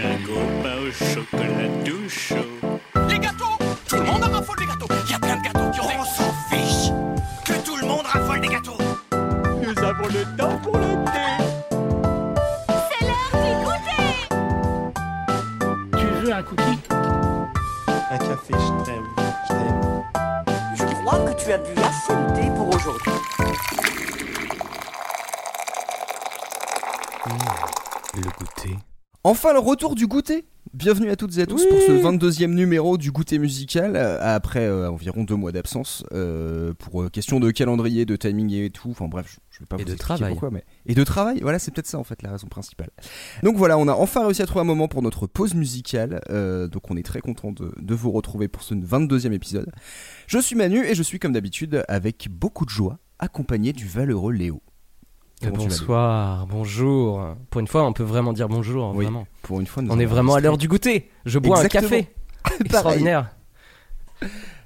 un copain au chocolat tout chaud. Enfin le retour du goûter Bienvenue à toutes et à tous pour ce 22e numéro du goûter musical, euh, après euh, environ deux mois d'absence, euh, pour question de calendrier, de timing et tout, enfin bref, je, je vais pas Et vous de expliquer travail. pourquoi, mais... Et de travail, voilà, c'est peut-être ça en fait la raison principale. Donc voilà, on a enfin réussi à trouver un moment pour notre pause musicale, donc on est très content de, de vous retrouver pour ce 22e épisode. Je suis Manu et je suis comme d'habitude avec beaucoup de joie, accompagné du valeureux Léo. Comment Bonsoir, bonjour. Pour une fois, on peut vraiment dire bonjour, Oui, vraiment. Pour une fois, nous On est vraiment à l'heure du goûter. Je bois Exactement. un café. Extraordinaire.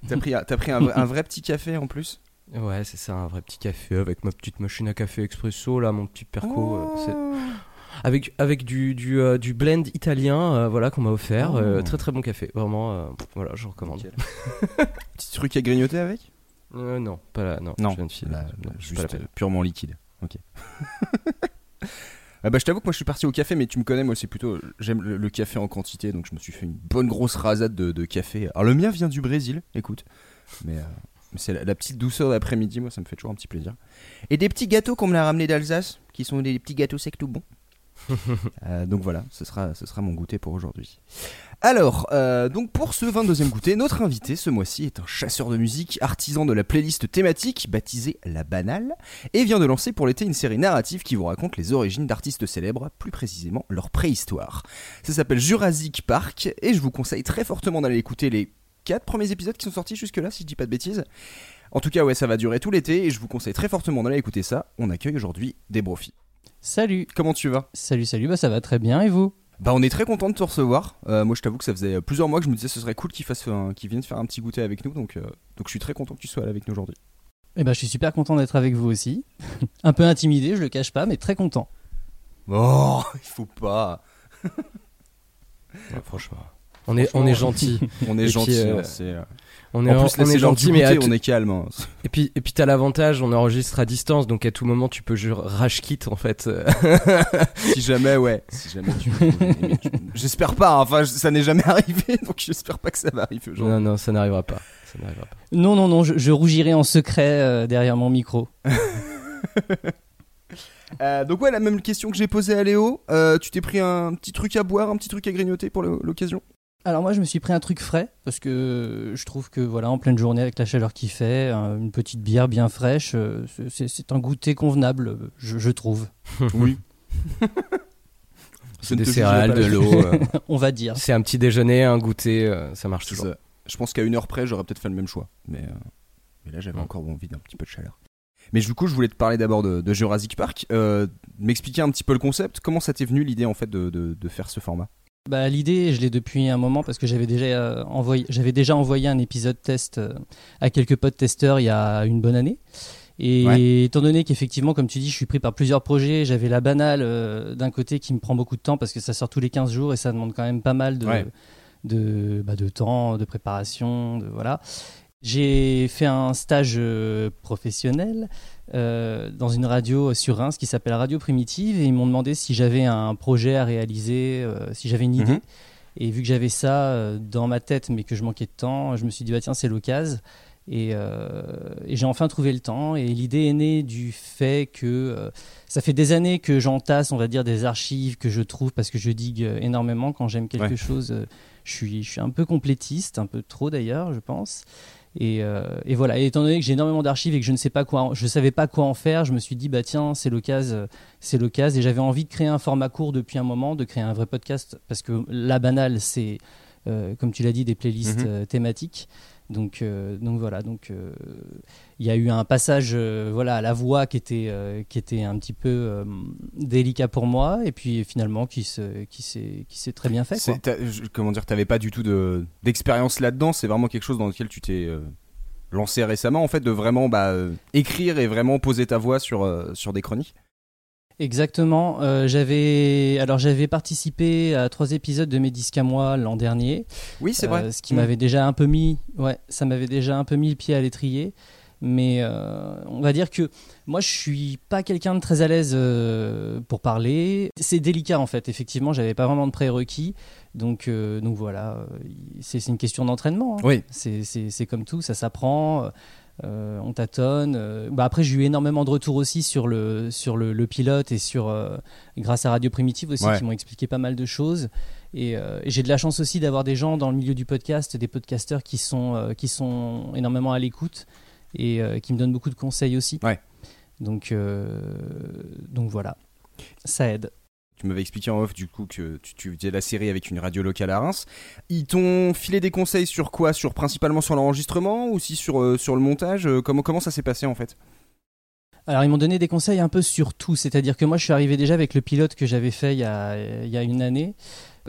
T'as pris, un- t'as pris un, vrai- un vrai petit café en plus? Ouais, c'est ça, un vrai petit café avec ma petite machine à café expresso, là, mon petit perco. euh, Oh. Avec, avec du, du, euh, du blend italien, euh, voilà, qu'on m'a offert. Oh. Euh, très très bon café. Vraiment, voilà, je recommande. Petit truc à grignoter avec? Non, pas là, non. Non, je viens de filer. Juste pas la purement liquide. Ok. Ah bah je t'avoue que moi je suis parti au café mais tu me connais moi c'est plutôt j'aime le, le café en quantité donc je me suis fait une bonne grosse rasade de, de café. Alors le mien vient du Brésil, écoute. Mais, euh, c'est la, la petite douceur d'après-midi moi ça me fait toujours un petit plaisir. Et des petits gâteaux qu'on me l'a ramené d'Alsace qui sont des petits gâteaux secs tout bons. Euh, donc voilà, ce sera, ce sera mon goûter pour aujourd'hui. Alors, euh, donc pour ce 22e goûter, notre invité ce mois-ci est un chasseur de musique, artisan de la playlist thématique baptisée La Banale, et vient de lancer pour l'été une série narrative qui vous raconte les origines d'artistes célèbres, plus précisément leur préhistoire. Ça s'appelle Jurassic Park, et je vous conseille très fortement d'aller écouter les 4 premiers épisodes qui sont sortis jusque-là, si je dis pas de bêtises. En tout cas, ouais, ça va durer tout l'été, et je vous conseille très fortement d'aller écouter ça. On accueille aujourd'hui des profits. Salut, Comment tu vas? Salut, salut, bah ça va très bien et vous? Bah on est très content de te recevoir. Euh, moi je t'avoue que ça faisait plusieurs mois que je me disais ce serait cool qu'il fasse un, qu'il vienne faire un petit goûter avec nous donc euh, donc je suis très content que tu sois là avec nous aujourd'hui. Eh ben je suis super content d'être avec vous aussi. Un peu intimidé, je le cache pas, mais très content. Oh il faut pas. Ouais, franchement. On est, on est gentil. On est gentil. c'est, euh, On est, en plus on est gentil, mais goûter, on est calme. hein. Et puis, et puis t'as l'avantage, on enregistre à distance, donc à tout moment tu peux rage kit en fait. si jamais ouais. Si jamais tu. mais tu- J'espère pas. hein. Enfin je- ça n'est jamais arrivé donc j'espère pas que ça va arriver aujourd'hui. non, non, ça n'arrivera pas. Ça n'arrivera pas. Non, non, non, je, je rougirai en secret euh, derrière mon micro. Euh, donc ouais la même question que j'ai posée à Léo. Euh, tu t'es pris un petit truc à boire, un petit truc à grignoter pour l'occasion? Alors moi je me suis pris un truc frais parce que je trouve que voilà en pleine journée avec la chaleur qu'il fait, un- une petite bière bien fraîche, euh, c'est- un goûter convenable, je, je trouve. Oui. C'est des céréales, de l'eau. euh, On va dire. c'est un petit déjeuner, un goûter, euh, ça marche toujours. ça. Je pense qu'à une heure près, j'aurais peut-être fait le même choix. Mais, euh, mais là, j'avais encore envie d'un petit peu de chaleur. Mais du coup, je voulais te parler d'abord de, de Jurassic Park. Euh, M'expliquer un petit peu le concept. Comment ça t'est venu l'idée en fait de, de- de faire ce format? Bah, L'idée, je l'ai depuis un moment parce que j'avais déjà, euh, envoyé, j'avais déjà envoyé un épisode test euh, à quelques potes testeurs il y a une bonne année. Et Ouais. étant donné qu'effectivement, comme tu dis, je suis pris par plusieurs projets, j'avais la banale euh, d'un côté qui me prend beaucoup de temps parce que ça sort tous les 15 jours et ça demande quand même pas mal de, Ouais. de, bah, de temps, de préparation, de voilà. J'ai fait un stage professionnel euh, dans une radio sur Reims qui s'appelle Radio Primitive et ils m'ont demandé si j'avais un projet à réaliser, euh, si j'avais une idée. Mhm. Et vu que j'avais ça euh, dans ma tête mais que je manquais de temps, je me suis dit bah tiens c'est l'occasion. Et, euh, et j'ai enfin trouvé le temps. Et l'idée est née du fait que euh, ça fait des années que j'entasse, on va dire, des archives que je trouve parce que je digue énormément. Quand j'aime quelque Ouais. chose, euh, je, suis, je suis un peu complétiste, un peu trop d'ailleurs, je pense. Et, euh, et voilà. Et étant donné que j'ai énormément d'archives et que je ne sais pas quoi, en- je savais pas quoi en faire, je me suis dit bah tiens c'est l'occasion, c'est l'occasion. Et j'avais envie de créer un format court depuis un moment, de créer un vrai podcast parce que la banale c'est euh, comme tu l'as dit, des playlists Mhm. euh, thématiques. Donc, euh, donc voilà, donc euh, il y a eu un passage, euh, voilà, à la voix qui était, qui était un petit peu délicat pour moi, et puis finalement qui se, qui s'est, très bien fait. Comment dire T'avais pas du tout de- d'expérience là-dedans. C'est vraiment quelque chose dans lequel tu t'es lancé récemment en fait de vraiment bah, écrire et vraiment poser ta voix sur, sur des chroniques? Exactement. Euh, j'avais alors j'avais participé à trois épisodes de mes disques à moi l'an dernier. Oui, c'est Euh, vrai. ce qui Mm. m'avait déjà un peu mis, ouais, ça m'avait déjà un peu mis le pied à l'étrier. Mais euh, on va dire que moi, je suis pas quelqu'un de très à l'aise pour parler. C'est délicat en fait. Effectivement, j'avais pas vraiment de prérequis. Donc, donc voilà, c'est une question d'entraînement. hein. Oui. C'est comme tout, ça s'apprend. Euh, on tâtonne. euh. Bah après, j'ai eu énormément de retours aussi sur le, sur le, le pilote et sur, euh, grâce à Radio Primitive aussi, Ouais. qui m'ont expliqué pas mal de choses. Et, et j'ai de la chance aussi d'avoir des gens dans le milieu du podcast, des podcasteurs qui sont, qui sont énormément à l'écoute et qui me donnent beaucoup de conseils aussi. Ouais. Donc, donc voilà, ça aide. Tu m'avais expliqué en off du coup que tu, faisais la série avec une radio locale à Reims. Ils t'ont filé des conseils sur quoi? Sur principalement sur l'enregistrement ou aussi sur, euh, sur le montage? Euh, comment, ça s'est passé en fait? Alors ils m'ont donné des conseils un peu sur tout, c'est-à-dire que moi je suis arrivé déjà avec le pilote que j'avais fait il y a une année.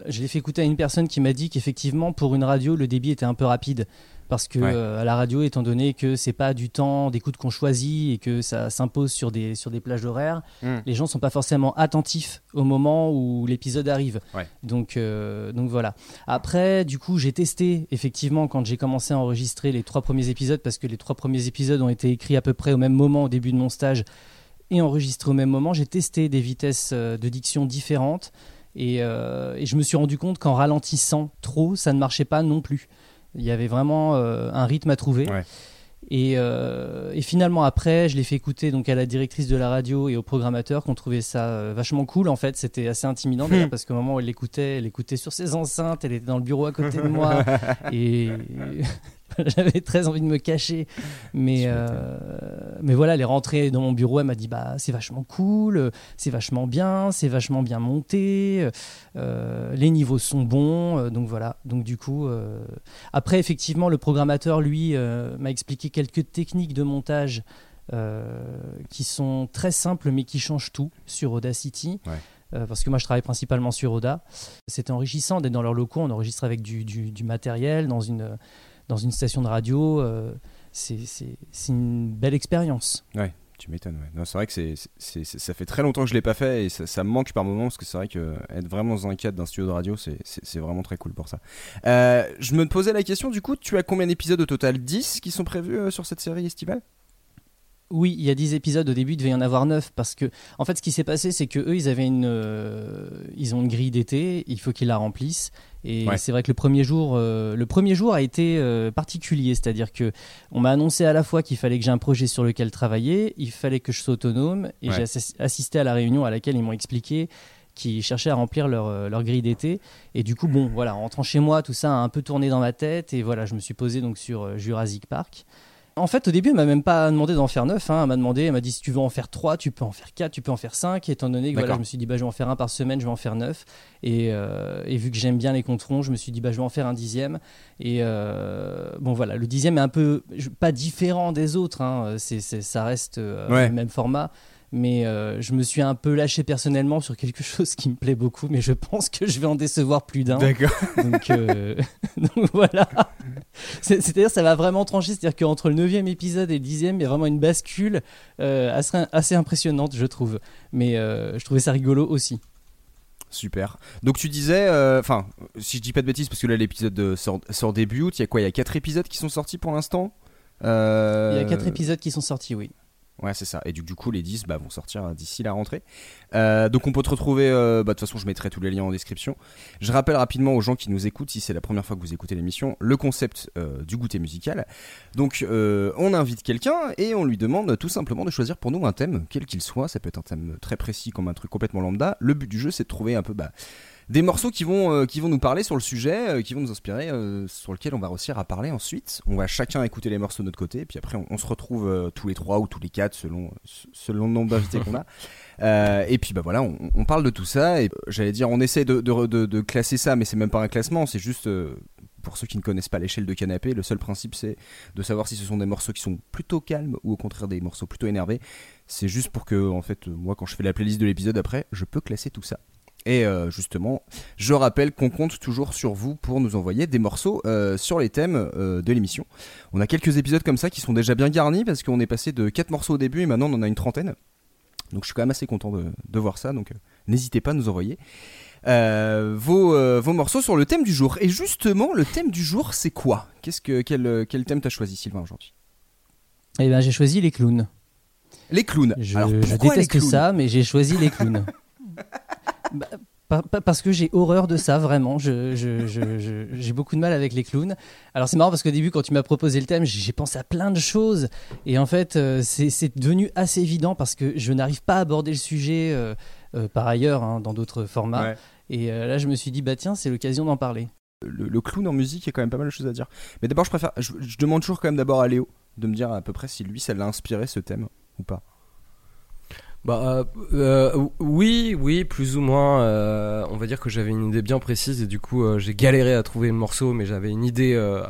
Je l'ai fait écouter à une personne qui m'a dit qu'effectivement pour une radio le débit était un peu rapide parce que Ouais. euh, à la radio étant donné que c'est pas du temps d'écoute qu'on choisit et que ça s'impose sur des sur des plages horaires, Mm. les gens sont pas forcément attentifs au moment où l'épisode arrive. Ouais. Donc euh, donc voilà. Après du coup j'ai testé effectivement quand j'ai commencé à enregistrer les trois premiers épisodes parce que les trois premiers épisodes ont été écrits à peu près au même moment au début de mon stage et enregistrés au même moment. J'ai testé des vitesses euh, de diction différentes et, euh, et je me suis rendu compte qu'en ralentissant trop, ça ne marchait pas non plus. Il y avait vraiment euh, un rythme à trouver. Ouais. Et, euh, et finalement après, je l'ai fait écouter donc à la directrice de la radio et au programmateur qui ont trouvé ça euh, vachement cool. En fait, c'était assez intimidant d'ailleurs parce qu'au moment où elle l'écoutait, elle écoutait sur ses enceintes, elle était dans le bureau à côté de moi et j'avais très envie de me cacher. Mais, euh, mais voilà, elle est rentrée dans mon bureau, elle m'a dit bah c'est vachement cool, euh, c'est vachement bien, c'est vachement bien monté, euh, les niveaux sont bons, donc voilà. Donc du coup, euh, après effectivement le programmateur lui m'a expliqué quelques techniques de montage. qui sont très simples mais qui changent tout sur Audacity. Ouais. Euh, parce que moi je travaille principalement sur Oda. C'était enrichissant d'être dans leurs locaux, on enregistre avec du, du- du matériel dans une, dans une station de radio. euh, c'est une belle expérience. Tu m'étonnes, ouais. C'est vrai que ça fait très longtemps que je l'ai pas fait et ça, me manque par moments parce que c'est vrai que être vraiment dans un cadre d'un studio de radio, c'est, vraiment très cool pour ça. Euh, je me posais la question, du coup, tu as combien d'épisodes au total? 10 qui sont prévus euh, sur cette série estivale? Oui, il y a 10 épisodes, au début il devait y en avoir 9 parce que en fait ce qui s'est passé c'est que eux ils avaient une euh, ils ont une grille d'été, il faut qu'ils la remplissent et Ouais. c'est vrai que le premier jour euh, le premier jour a été euh, particulier, c'est-à-dire que on m'a annoncé à la fois qu'il fallait que j'ai un projet sur lequel travailler, il fallait que je sois autonome et Ouais. j'ai assis- assisté à la réunion à laquelle ils m'ont expliqué qu'ils cherchaient à remplir leur, leur grille d'été et du coup bon voilà en rentrant chez moi tout ça a un peu tourné dans ma tête et voilà je me suis posé donc sur Jurassic Park en fait, au début, elle m'a même pas demandé d'en faire 9. Elle m'a demandé, elle m'a dit si tu veux en faire 3, tu peux en faire 4, tu peux en faire 5. Étant donné que voilà, je me suis dit, bah, je vais en faire un par semaine, je vais en faire 9. Et, euh, et vu que j'aime bien les controns, je me suis dit, bah, je vais en faire un dixième. Et euh, bon, voilà, le dixième est un peu pas différent des autres. hein. Ça reste euh, Ouais. le même format. Mais euh, je me suis un peu lâché personnellement sur quelque chose qui me plaît beaucoup, mais je pense que je vais en décevoir plus d'un. D'accord. Donc, euh, donc voilà. C'est- C'est-à-dire, ça va vraiment trancher. C'est-à-dire qu'entre le 9 épisode et le 10 il y a vraiment une bascule euh, assez, assez impressionnante, je trouve. Mais je trouvais ça rigolo aussi. Super. Donc tu disais, enfin, si je dis pas de bêtises, parce que là l'épisode sort, sort début août, il y a quoi? Il y a 4 épisodes qui sont sortis pour l'instant? Il y a 4 épisodes qui sont sortis, oui. Ouais, c'est ça. Et du, coup, les 10 bah, vont sortir euh, d'ici la rentrée. Euh, donc, on peut te retrouver. euh, bah, De toute façon, je mettrai tous les liens en description. Je rappelle rapidement aux gens qui nous écoutent, si c'est la première fois que vous écoutez l'émission, le concept euh, du goûter musical. Donc, on invite quelqu'un et on lui demande tout simplement de choisir pour nous un thème, quel qu'il soit. Ça peut être un thème très précis comme un truc complètement lambda. Le but du jeu, c'est de trouver un peu. Bah, des morceaux qui vont, euh, qui vont nous parler sur le sujet, euh, qui vont nous inspirer, euh, sur lequel on va réussir à parler ensuite. On va chacun écouter les morceaux de notre côté, puis après on, on se retrouve tous les trois ou tous les quatre selon, selon le nombre d'invités qu'on a. Et puis bah voilà, on, on parle de tout ça. Et j'allais dire, on essaie de, de, de- de classer ça, mais c'est même pas un classement, c'est juste. pour ceux qui ne connaissent pas l'échelle de canapé, le seul principe c'est de savoir si ce sont des morceaux qui sont plutôt calmes ou au contraire des morceaux plutôt énervés. C'est juste pour que, en fait, moi quand je fais la playlist de l'épisode après, je peux classer tout ça. Et euh, justement, je rappelle qu'on compte toujours sur vous pour nous envoyer des morceaux euh, sur les thèmes euh, de l'émission. On a quelques épisodes comme ça qui sont déjà bien garnis parce qu'on est passé de 4 morceaux au début et maintenant on en a une trentaine. Donc je suis quand même assez content de, de voir ça. Donc n'hésitez pas à nous envoyer vos, vos morceaux sur le thème du jour. Et justement, le thème du jour, c'est quoi? Qu'est-ce que quel, quel thème t'as choisi, Sylvain, aujourd'hui? Eh ben, j'ai choisi les clowns. Les clowns. Je, Alors je déteste ça, mais j'ai choisi les clowns. Bah, parce que j'ai horreur de ça, vraiment. Je- je- je- je- J'ai beaucoup de mal avec les clowns. Alors c'est marrant parce qu'au début, quand tu m'as proposé le thème, j'ai j'ai pensé à plein de choses. Et en fait, euh, c'est c'est devenu assez évident parce que je n'arrive pas à aborder le sujet euh, euh, par ailleurs, hein, dans d'autres formats. Ouais. Et euh, là, je me suis dit, bah tiens, c'est l'occasion d'en parler. le, le clown en musique, il y a quand même pas mal de choses à dire. Mais d'abord, je préfère. Je, je demande toujours quand même d'abord à Léo de me dire à peu près si lui, ça l'a inspiré ce thème ou pas. Bah euh, euh, oui, oui, plus ou moins. euh, on va dire que j'avais une idée bien précise et du coup euh, j'ai galéré à trouver le morceau, mais j'avais une idée. euh,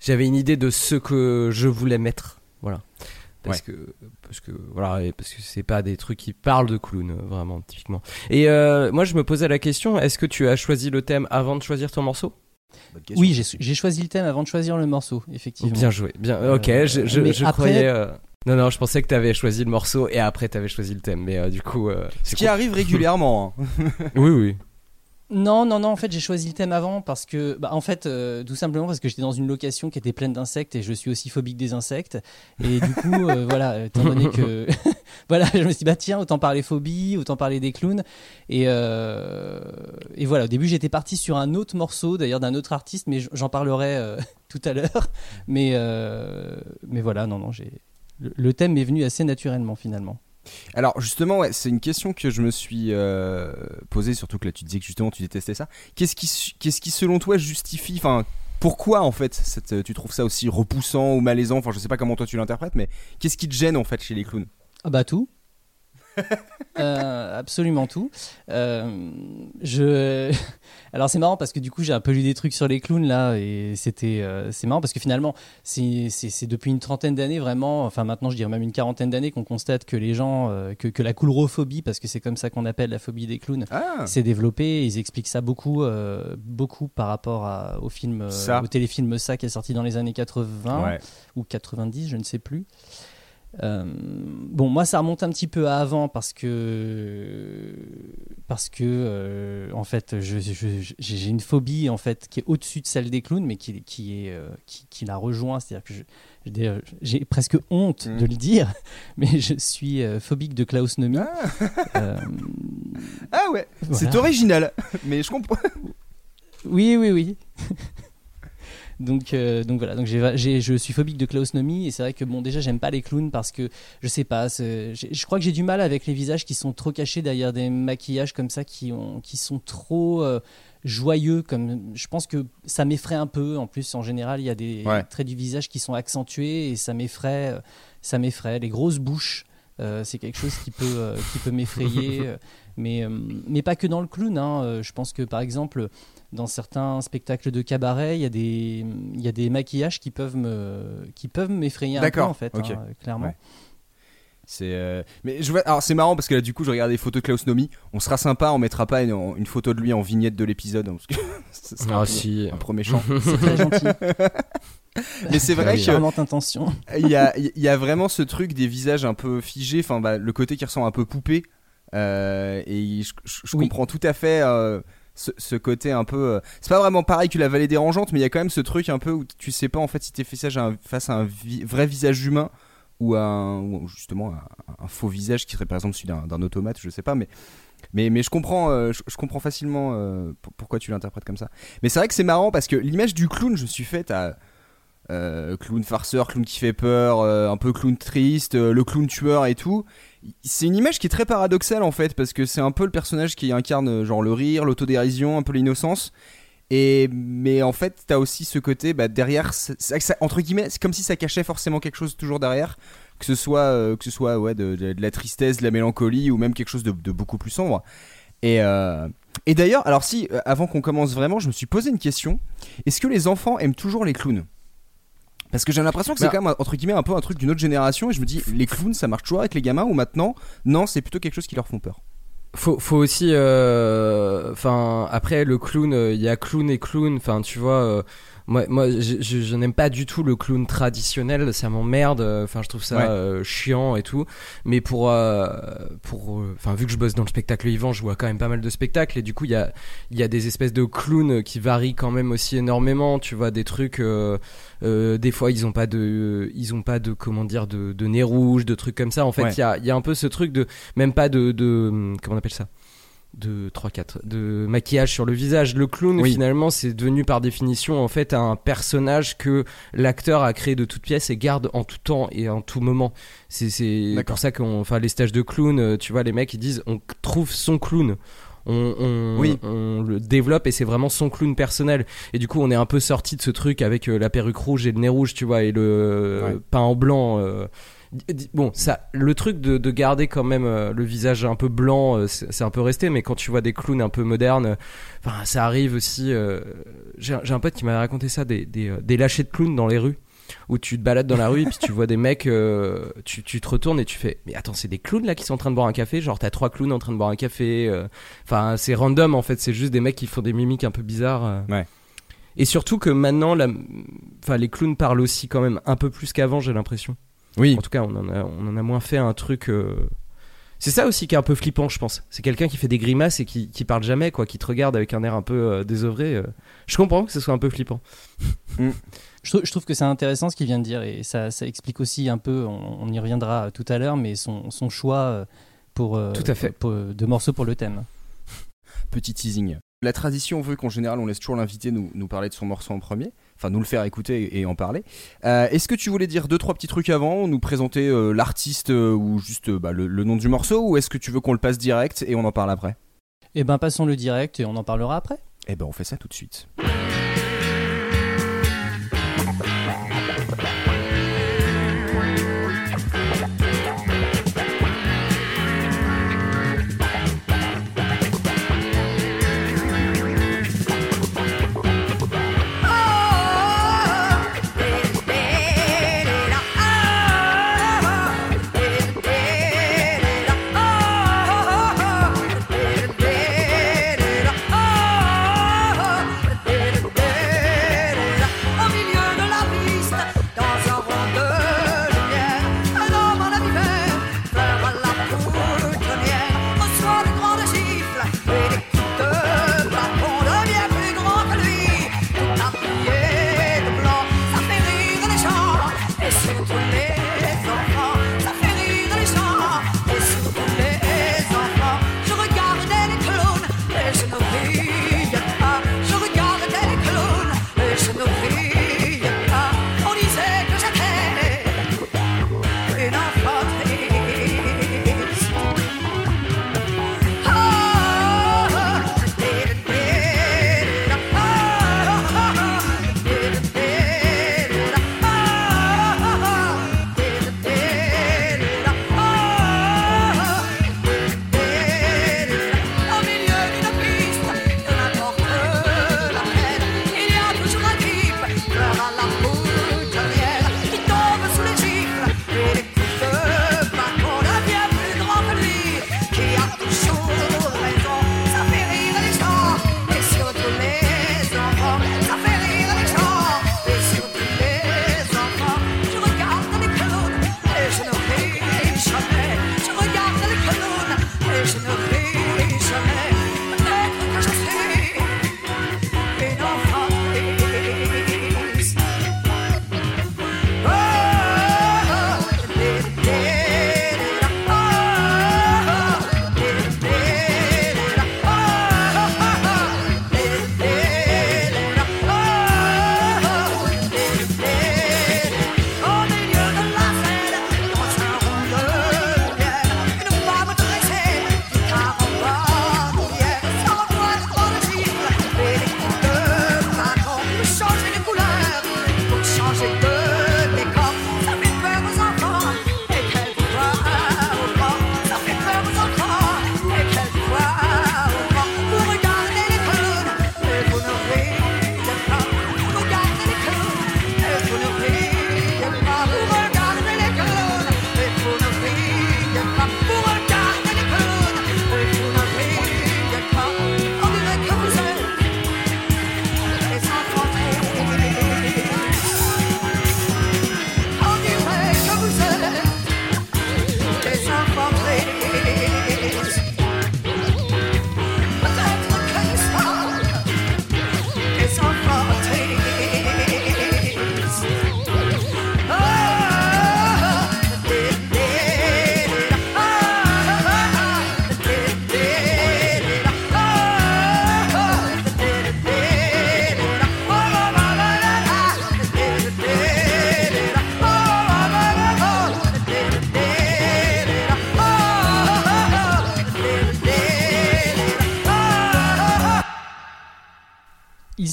j'avais une idée de ce que je voulais mettre. Voilà. Parce que parce que voilà et parce que c'est pas des trucs qui parlent de clown vraiment typiquement. Et euh, moi je me posais la question est-ce que tu as choisi le thème avant de choisir ton morceau? Oui, j'ai choisi le thème avant de choisir le morceau, effectivement. Bien joué. Bien. Euh, ok. Je, je, mais je après- croyais. Non non, je pensais que tu avais choisi le morceau et après tu avais choisi le thème, mais euh, du coup. euh, Ce qui cool. arrive régulièrement. hein. Oui oui. Non, non, non, en fait, j'ai choisi le thème avant parce que, bah, en fait, euh, tout simplement parce que j'étais dans une location qui était pleine d'insectes et je suis aussi phobique des insectes. Et du coup, euh, voilà, étant donné que. voilà, je me suis dit, bah tiens, autant parler phobie, autant parler des clowns. Et, euh, et voilà, au début, j'étais parti sur un autre morceau, d'ailleurs, d'un autre artiste, mais j'en parlerai euh, tout à l'heure. Mais, euh, mais voilà, non, non, j'ai. Le, thème m'est venu assez naturellement, finalement. Alors justement, ouais, c'est une question que je me suis euh, posée, surtout que là tu disais que justement tu détestais ça. Qu'est-ce qui, qu'est-ce qui selon toi justifie, enfin, pourquoi en fait cette, tu trouves ça aussi repoussant ou malaisant? Enfin, je sais pas comment toi tu l'interprètes, mais qu'est-ce qui te gêne en fait chez les clowns? Ah bah tout. Euh, absolument tout. Euh, je... Alors c'est marrant parce que du coup j'ai un peu lu des trucs sur les clowns là et c'était euh, c'est marrant parce que finalement c'est c'est- c'est depuis une trentaine d'années vraiment, enfin maintenant je dirais même une quarantaine d'années qu'on constate que les gens, euh, que, que la coulrophobie parce que c'est comme ça qu'on appelle la phobie des clowns, Ah, s'est développée. Ils expliquent ça beaucoup, euh, beaucoup par rapport à- au film, euh, Ça. au téléfilm ça qui est sorti dans les années 80 ouais. ou 90, je ne sais plus. Euh, bon, moi, ça remonte un petit peu à avant parce que parce que euh, en fait, j'ai une phobie en fait qui est au-dessus de celle des clowns, mais qui qui est euh, qui, qui la rejoint. C'est-à-dire que je- je- d'ailleurs, j'ai presque honte Mm. de le dire, mais je suis phobique de klausnomie. Euh, Ah ouais, voilà. c'est original, mais je comprends. Oui, oui, oui. Donc, euh, donc voilà, donc je suis phobique de klausnomie et c'est vrai que bon, déjà j'aime pas les clowns parce que je sais pas, je crois que j'ai du mal avec les visages qui sont trop cachés derrière des maquillages comme ça qui, ont, qui sont trop euh, joyeux. Comme, je pense que ça m'effraie un peu. En plus, en général, il y a des Ouais. traits du visage qui sont accentués et ça m'effraie. euh, Ça m'effraie. Les grosses bouches. euh, c'est quelque chose qui peut, euh, qui peut m'effrayer, euh, mais, mais pas que dans le clown. hein. Je pense que par exemple, dans certains spectacles de cabaret, il y a des, il y a des maquillages qui peuvent me, qui peuvent m'effrayer un peu en fait, hein, clairement. Ouais. C'est euh, mais je vois alors c'est marrant parce que là du coup je regarde des photos de Klaus Nomi on sera sympa on mettra pas une, une photo de lui en vignette de l'épisode hein, un, Ah peu- si. un peu méchant C'est très gentil. mais c'est vrai que Charmante intention. il y a, il y a vraiment ce truc des visages un peu figés, enfin bah, le côté qui ressemble un peu poupée. euh, et je, je- je Oui. comprends tout à fait euh, ce, côté un peu. euh, c'est pas vraiment pareil que la vallée dérangeante, mais il y a quand même ce truc un peu où tu sais pas en fait si t'es fait ça à un- face à un vrai visage humain ou à un, justement un, faux visage qui serait par exemple celui d'un, automate, je sais pas, mais. Mais, je comprends, euh, je, comprends facilement euh, pour- pourquoi tu l'interprètes comme ça. Mais c'est vrai que c'est marrant parce que l'image du clown, je me suis faite à, clown farceur, clown qui fait peur, un peu clown triste, le clown tueur et tout. C'est une image qui est très paradoxale en fait parce que c'est un peu le personnage qui incarne euh, genre le rire, l'autodérision, un peu l'innocence. Et mais en fait, t'as aussi ce côté bah, derrière, entre guillemets, c'est comme si ça cachait forcément quelque chose toujours derrière, que ce soit euh, que ce soit de, la tristesse, de la mélancolie ou même quelque chose de, beaucoup plus sombre. Et euh, et d'ailleurs, alors si avant qu'on commence vraiment, je me suis posé une question. Est-ce que les enfants aiment toujours les clowns? Parce que j'ai l'impression que c'est Bah. quand même entre guillemets un peu un truc d'une autre génération et je me dis les clowns ça marche toujours avec les gamins ou maintenant non c'est plutôt quelque chose qui leur font peur? Faut, faut aussi, euh, enfin, après le clown, euh, il y a clown et clown. Enfin, tu vois, euh, Moi, moi je, je- je n'aime pas du tout le clown traditionnel, ça m'emmerde. euh, Enfin, je trouve ça Ouais. euh, chiant et tout. Mais pour, euh, pour, enfin, vu que je bosse dans le spectacle vivant, je vois quand même pas mal de spectacles et du coup, il y a, y a des espèces de clowns qui varient quand même aussi énormément. Tu vois, des trucs. euh, des fois, ils ont pas de, ils ont pas de, comment dire, de, de nez rouge, de trucs comme ça. En fait, il Ouais. y a, y a un peu ce truc de, même pas de, de, comment on appelle ça? De 3 4 de maquillage sur le visage le clown Oui. finalement c'est devenu par définition en fait un personnage que l'acteur a créé de toute pièce et garde en tout temps et en tout moment c'est c'est pour ça qu'on enfin les stages de clown euh, tu vois les mecs ils disent on trouve son clown on, on, Oui. on le développe et c'est vraiment son clown personnel et du coup on est un peu sorti de ce truc avec euh, la perruque rouge et le nez rouge tu vois et le euh, Ouais. pain en blanc euh, Bon, ça, le truc de, de garder quand même euh, le visage un peu blanc, euh, c'est un peu resté, mais quand tu vois des clowns un peu modernes, euh, enfin, ça arrive aussi. J'ai un- pote qui m'avait raconté ça, des, des, des lâchers de clowns dans les rues, où tu te balades dans la rue et puis tu vois des mecs, euh, tu, tu te retournes et tu fais, mais attends, c'est des clowns là qui sont en train de boire un café, genre t'as trois clowns en train de boire un café. euh, Enfin, c'est random en fait, c'est juste des mecs qui font des mimiques un peu bizarres. euh. Ouais. Et surtout que maintenant, la... enfin, les clowns parlent aussi quand même un peu plus qu'avant, j'ai l'impression. Oui. En tout cas, on en a, on en a moins fait un truc. euh, C'est ça aussi qui est un peu flippant, je pense. C'est quelqu'un qui fait des grimaces et qui, qui parle jamais, quoi, qui te regarde avec un air un peu euh, désœuvré. euh. Je comprends que ce soit un peu flippant. Je, trou- je trouve que c'est intéressant ce qu'il vient de dire et ça, ça explique aussi un peu, on, on y reviendra tout à l'heure, mais son, son choix euh, pour, euh, Tout à fait. pour- de morceaux pour le thème. Petit teasing. La tradition veut qu'en général, on laisse toujours l'invité nous, nous parler de son morceau en premier. Enfin, nous le faire écouter et en parler. Euh, Est-ce que tu voulais dire deux, trois petits trucs avant Nous présenter euh, l'artiste euh, ou juste bah, le, le nom du morceau Ou est-ce que tu veux qu'on le passe direct et on en parle après? Eh ben passons le direct et on en parlera après. Eh ben, on fait ça tout de suite.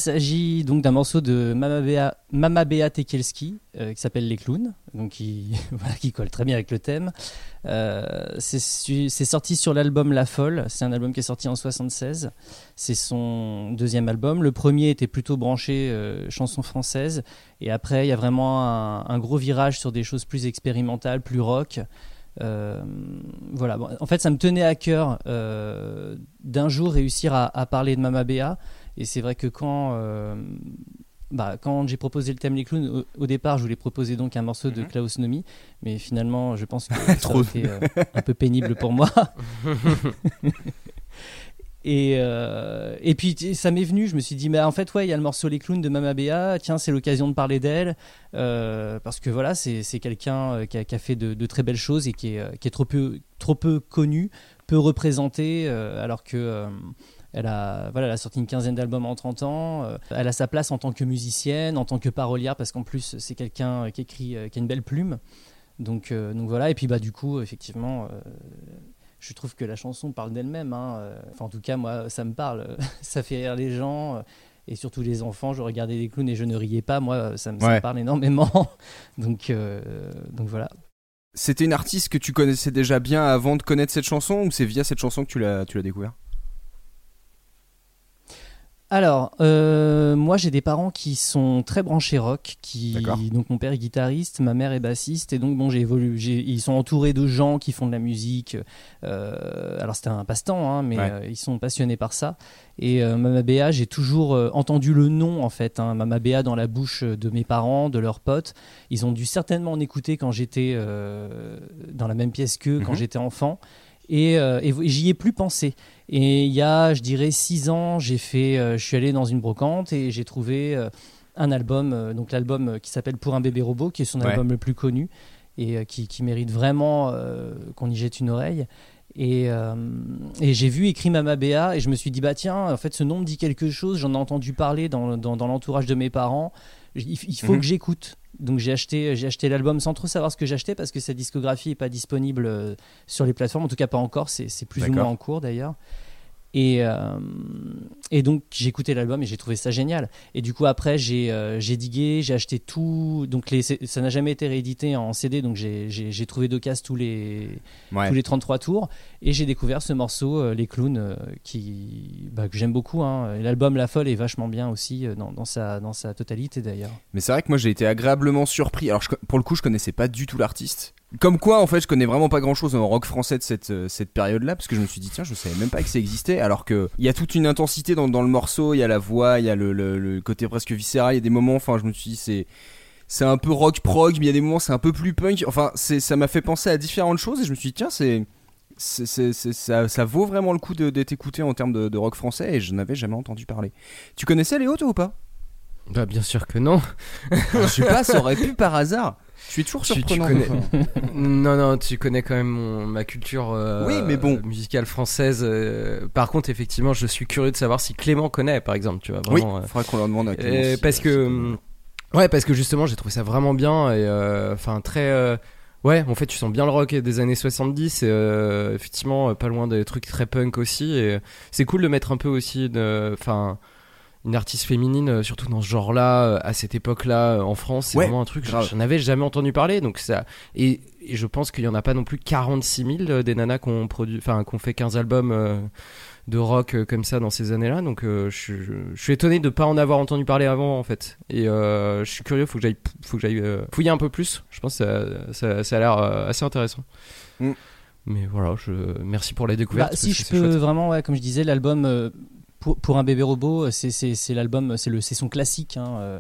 S'agit donc d'un morceau de Mama Bea, Mama Bea Tekelski euh, qui s'appelle Les Clowns, donc qui, colle très bien avec le thème. Euh, c'est sorti sur l'album La Folle, c'est un album qui est sorti en 76. C'est son deuxième album. Le premier était plutôt branché euh, chansons françaises, et après il y a vraiment un, gros virage sur des choses plus expérimentales, plus rock. Euh, voilà. En fait, ça me tenait à cœur d'un jour réussir à, parler de Mama Bea. Et c'est vrai que quand, euh, bah, quand j'ai proposé le thème Les Clowns, au, au départ, je voulais proposer donc un morceau de Klaus Nomi. Mais finalement, je pense que ça été euh, un peu pénible pour moi. Et, euh, et puis ça m'est venu, je me suis dit, mais en fait, ouais, il y a le morceau Les Clowns de Mama Bea, tiens, c'est l'occasion de parler d'elle, euh, parce que voilà, c'est quelqu'un qui a, qui a fait de, de très belles choses et qui est, qui est trop, peu, trop peu connu, peu représenté, euh, alors que. Elle a, voilà, elle a sorti une quinzaine d'albums en 30 ans. euh, elle a sa place en tant que musicienne, en tant que parolière, parce qu'en plus, c'est quelqu'un qui écrit, euh, qui a une belle plume. Donc, euh, donc voilà. Et puis, bah, du coup, effectivement, euh, je trouve que la chanson parle d'elle-même. hein. Enfin, en tout cas, moi, ça me parle. ça fait rire les gens. Et surtout les enfants, je regardais les clowns et je ne riais pas. Moi, ça me, ça me Ouais. parle énormément. donc, euh, donc voilà. C'était une artiste que tu connaissais déjà bien avant de connaître cette chanson ou c'est via cette chanson que tu l'as tu l'as découvert? Alors, euh, moi j'ai des parents qui sont très branchés rock, qui donc mon père est guitariste, ma mère est bassiste, et donc bon j'ai évolué, j'ai- ils sont entourés de gens qui font de la musique. euh, alors c'était un passe-temps, hein, mais Ouais. euh, ils sont passionnés par ça. Et Mama Bea, j'ai toujours entendu le nom en fait, hein, Mama Bea dans la bouche de mes parents, de leurs potes. Ils ont dû certainement en écouter quand j'étais dans la même pièce qu'eux, quand Mhm. j'étais enfant. Et, euh, et j'y ai plus pensé. Et il y a, je dirais, six ans, j'ai fait, euh, je suis allé dans une brocante et j'ai trouvé euh, un album, euh, donc l'album qui s'appelle Pour un bébé robot, qui est son Ouais. album le plus connu et qui, qui mérite vraiment qu'on y jette une oreille. Et, et j'ai vu écrit Mama Bea et je me suis dit, bah tiens, en fait, ce nom me dit quelque chose, j'en ai entendu parler dans, dans, dans l'entourage de mes parents, il, il faut Mhm. que j'écoute. Donc j'ai acheté, j'ai acheté l'album sans trop savoir ce que j'achetais parce que sa discographie n'est pas disponible euh, sur les plateformes, en tout cas pas encore, c'est c'est plus ou moins en cours d'ailleurs. Et, euh, et donc j'ai écouté l'album et j'ai trouvé ça génial. Et du coup après j'ai euh, digué, j'ai acheté tout. Donc les, ça n'a jamais été réédité en CD, donc j'ai- trouvé de casse tous les, Ouais. tous les 33 tours. Et j'ai découvert ce morceau, euh, Les Clowns, qui, bah, que j'aime beaucoup. hein. L'album La Folle est vachement bien aussi dans, dans, sa, dans sa totalité d'ailleurs. Mais c'est vrai que moi j'ai été agréablement surpris. Alors je pour le coup, je connaissais pas du tout l'artiste. Comme quoi, en fait, je connais vraiment pas grand chose en rock français de cette, euh, cette période-là, parce que je me suis dit, tiens, je savais même pas que ça existait, alors que il y a toute une intensité dans, dans le morceau, il y a la voix, il y a le, le- le côté presque viscéral, il y a des moments, enfin, je me suis dit, c'est. C'est un peu rock prog, mais il y a des moments c'est un peu plus punk. Enfin, c'est ça m'a fait penser à différentes choses et je me suis dit tiens c'est ça, ça vaut vraiment le coup d'être écouté en termes de, de rock français et je n'avais jamais entendu parler. Tu connaissais Léo toi ou pas? Bah, bien sûr que non. Je sais pas, ça aurait pu par hasard. Je suis toujours Tu- tu surprenant. connais-. Non, non, tu connais quand même mon- ma culture euh, Oui, mais bon. musicale française. euh, par contre, effectivement, je suis curieux de savoir si Clément connaît, par exemple, tu vois. Oui, Vraiment, euh, faudra qu'on leur demande à Clément si, parce que ouais parce que justement j'ai trouvé ça vraiment bien et enfin très ouais en fait tu sens bien le rock des années 70 et effectivement pas loin des trucs très punk aussi et c'est cool de mettre un peu aussi enfin une artiste féminine euh, surtout dans ce genre là à cette époque là en France c'est Ouais, vraiment un truc grave. j'en avais jamais entendu parler donc ça et, et je pense qu'il y en a pas non plus 46 000 euh, des nanas qui ont produit enfin qui ont fait 15 albums euh, de rock euh, comme ça dans ces années-là. Donc euh, je, suis- je, je suis étonné de pas en avoir entendu parler avant en fait. Et euh, je suis curieux, faut que j'aille, faut que j'aille euh, fouiller un peu plus. Je pense que ça, ça, ça a l'air euh, assez intéressant. Mm. Mais voilà, je merci pour la découverte. Bah, si je peux chouette. vraiment, ouais, comme je disais, l'album euh, pour, pour un bébé robot, c'est- c'est l'album, c'est son classique. hein, euh,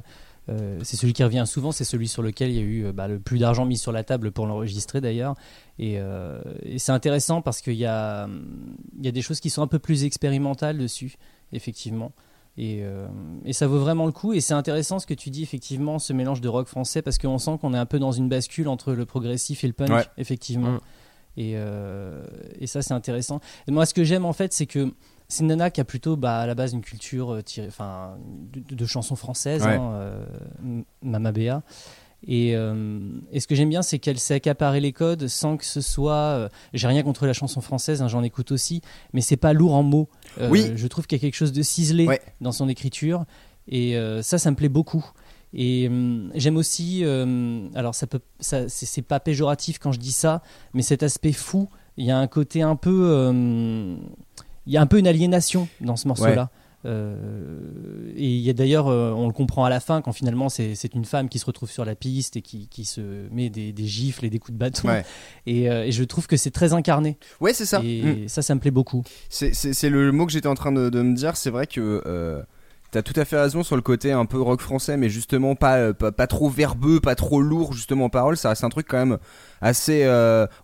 euh, c'est celui qui revient souvent, c'est celui sur lequel il y a eu euh, bah, le plus d'argent mis sur la table pour l'enregistrer d'ailleurs. Et, euh, et c'est intéressant parce qu'il y a, hum, y a des choses qui sont un peu plus expérimentales dessus, effectivement. Et, euh, et ça vaut vraiment le coup. Et c'est intéressant ce que tu dis, effectivement, ce mélange de rock français, parce qu'on sent qu'on est un peu dans une bascule entre le progressif et le punk, Ouais. effectivement. Mm. Et, euh, et ça, c'est intéressant. Et moi, ce que j'aime, en fait, c'est que c'est une nana qui a plutôt, bah, à la base, une culture euh, tirée, enfin, de, de chansons françaises, Ouais. hein, euh, Mama Bea. Et, euh, et ce que j'aime bien, c'est qu'elle sait accaparer les codes sans que ce soit. euh, J'ai rien contre la chanson française, hein, j'en écoute aussi, mais c'est pas lourd en mots. Euh, Oui. Je trouve qu'il y a quelque chose de ciselé Ouais. dans son écriture. Et ça, ça me plaît beaucoup. Et j'aime aussi, alors ça peut, ça, c'est pas péjoratif quand je dis ça, mais cet aspect fou, il y a un côté un peu, il y a un peu une aliénation dans ce morceau-là. Euh, et il y a d'ailleurs, euh, on le comprend à la fin quand finalement c'est une femme qui se retrouve sur la piste et qui, qui se met des, des gifles et des coups de bâton. Ouais. Et, euh, et je trouve que c'est très incarné. Ouais, c'est ça. Mm. Et ça, ça me plaît beaucoup. C'est- le mot que j'étais en train de, de me dire. C'est vrai que t'as tout à fait raison sur le côté un peu rock français, mais justement pas, pas, pas trop verbeux, pas trop lourd justement en parole. Ça reste un truc quand même assez.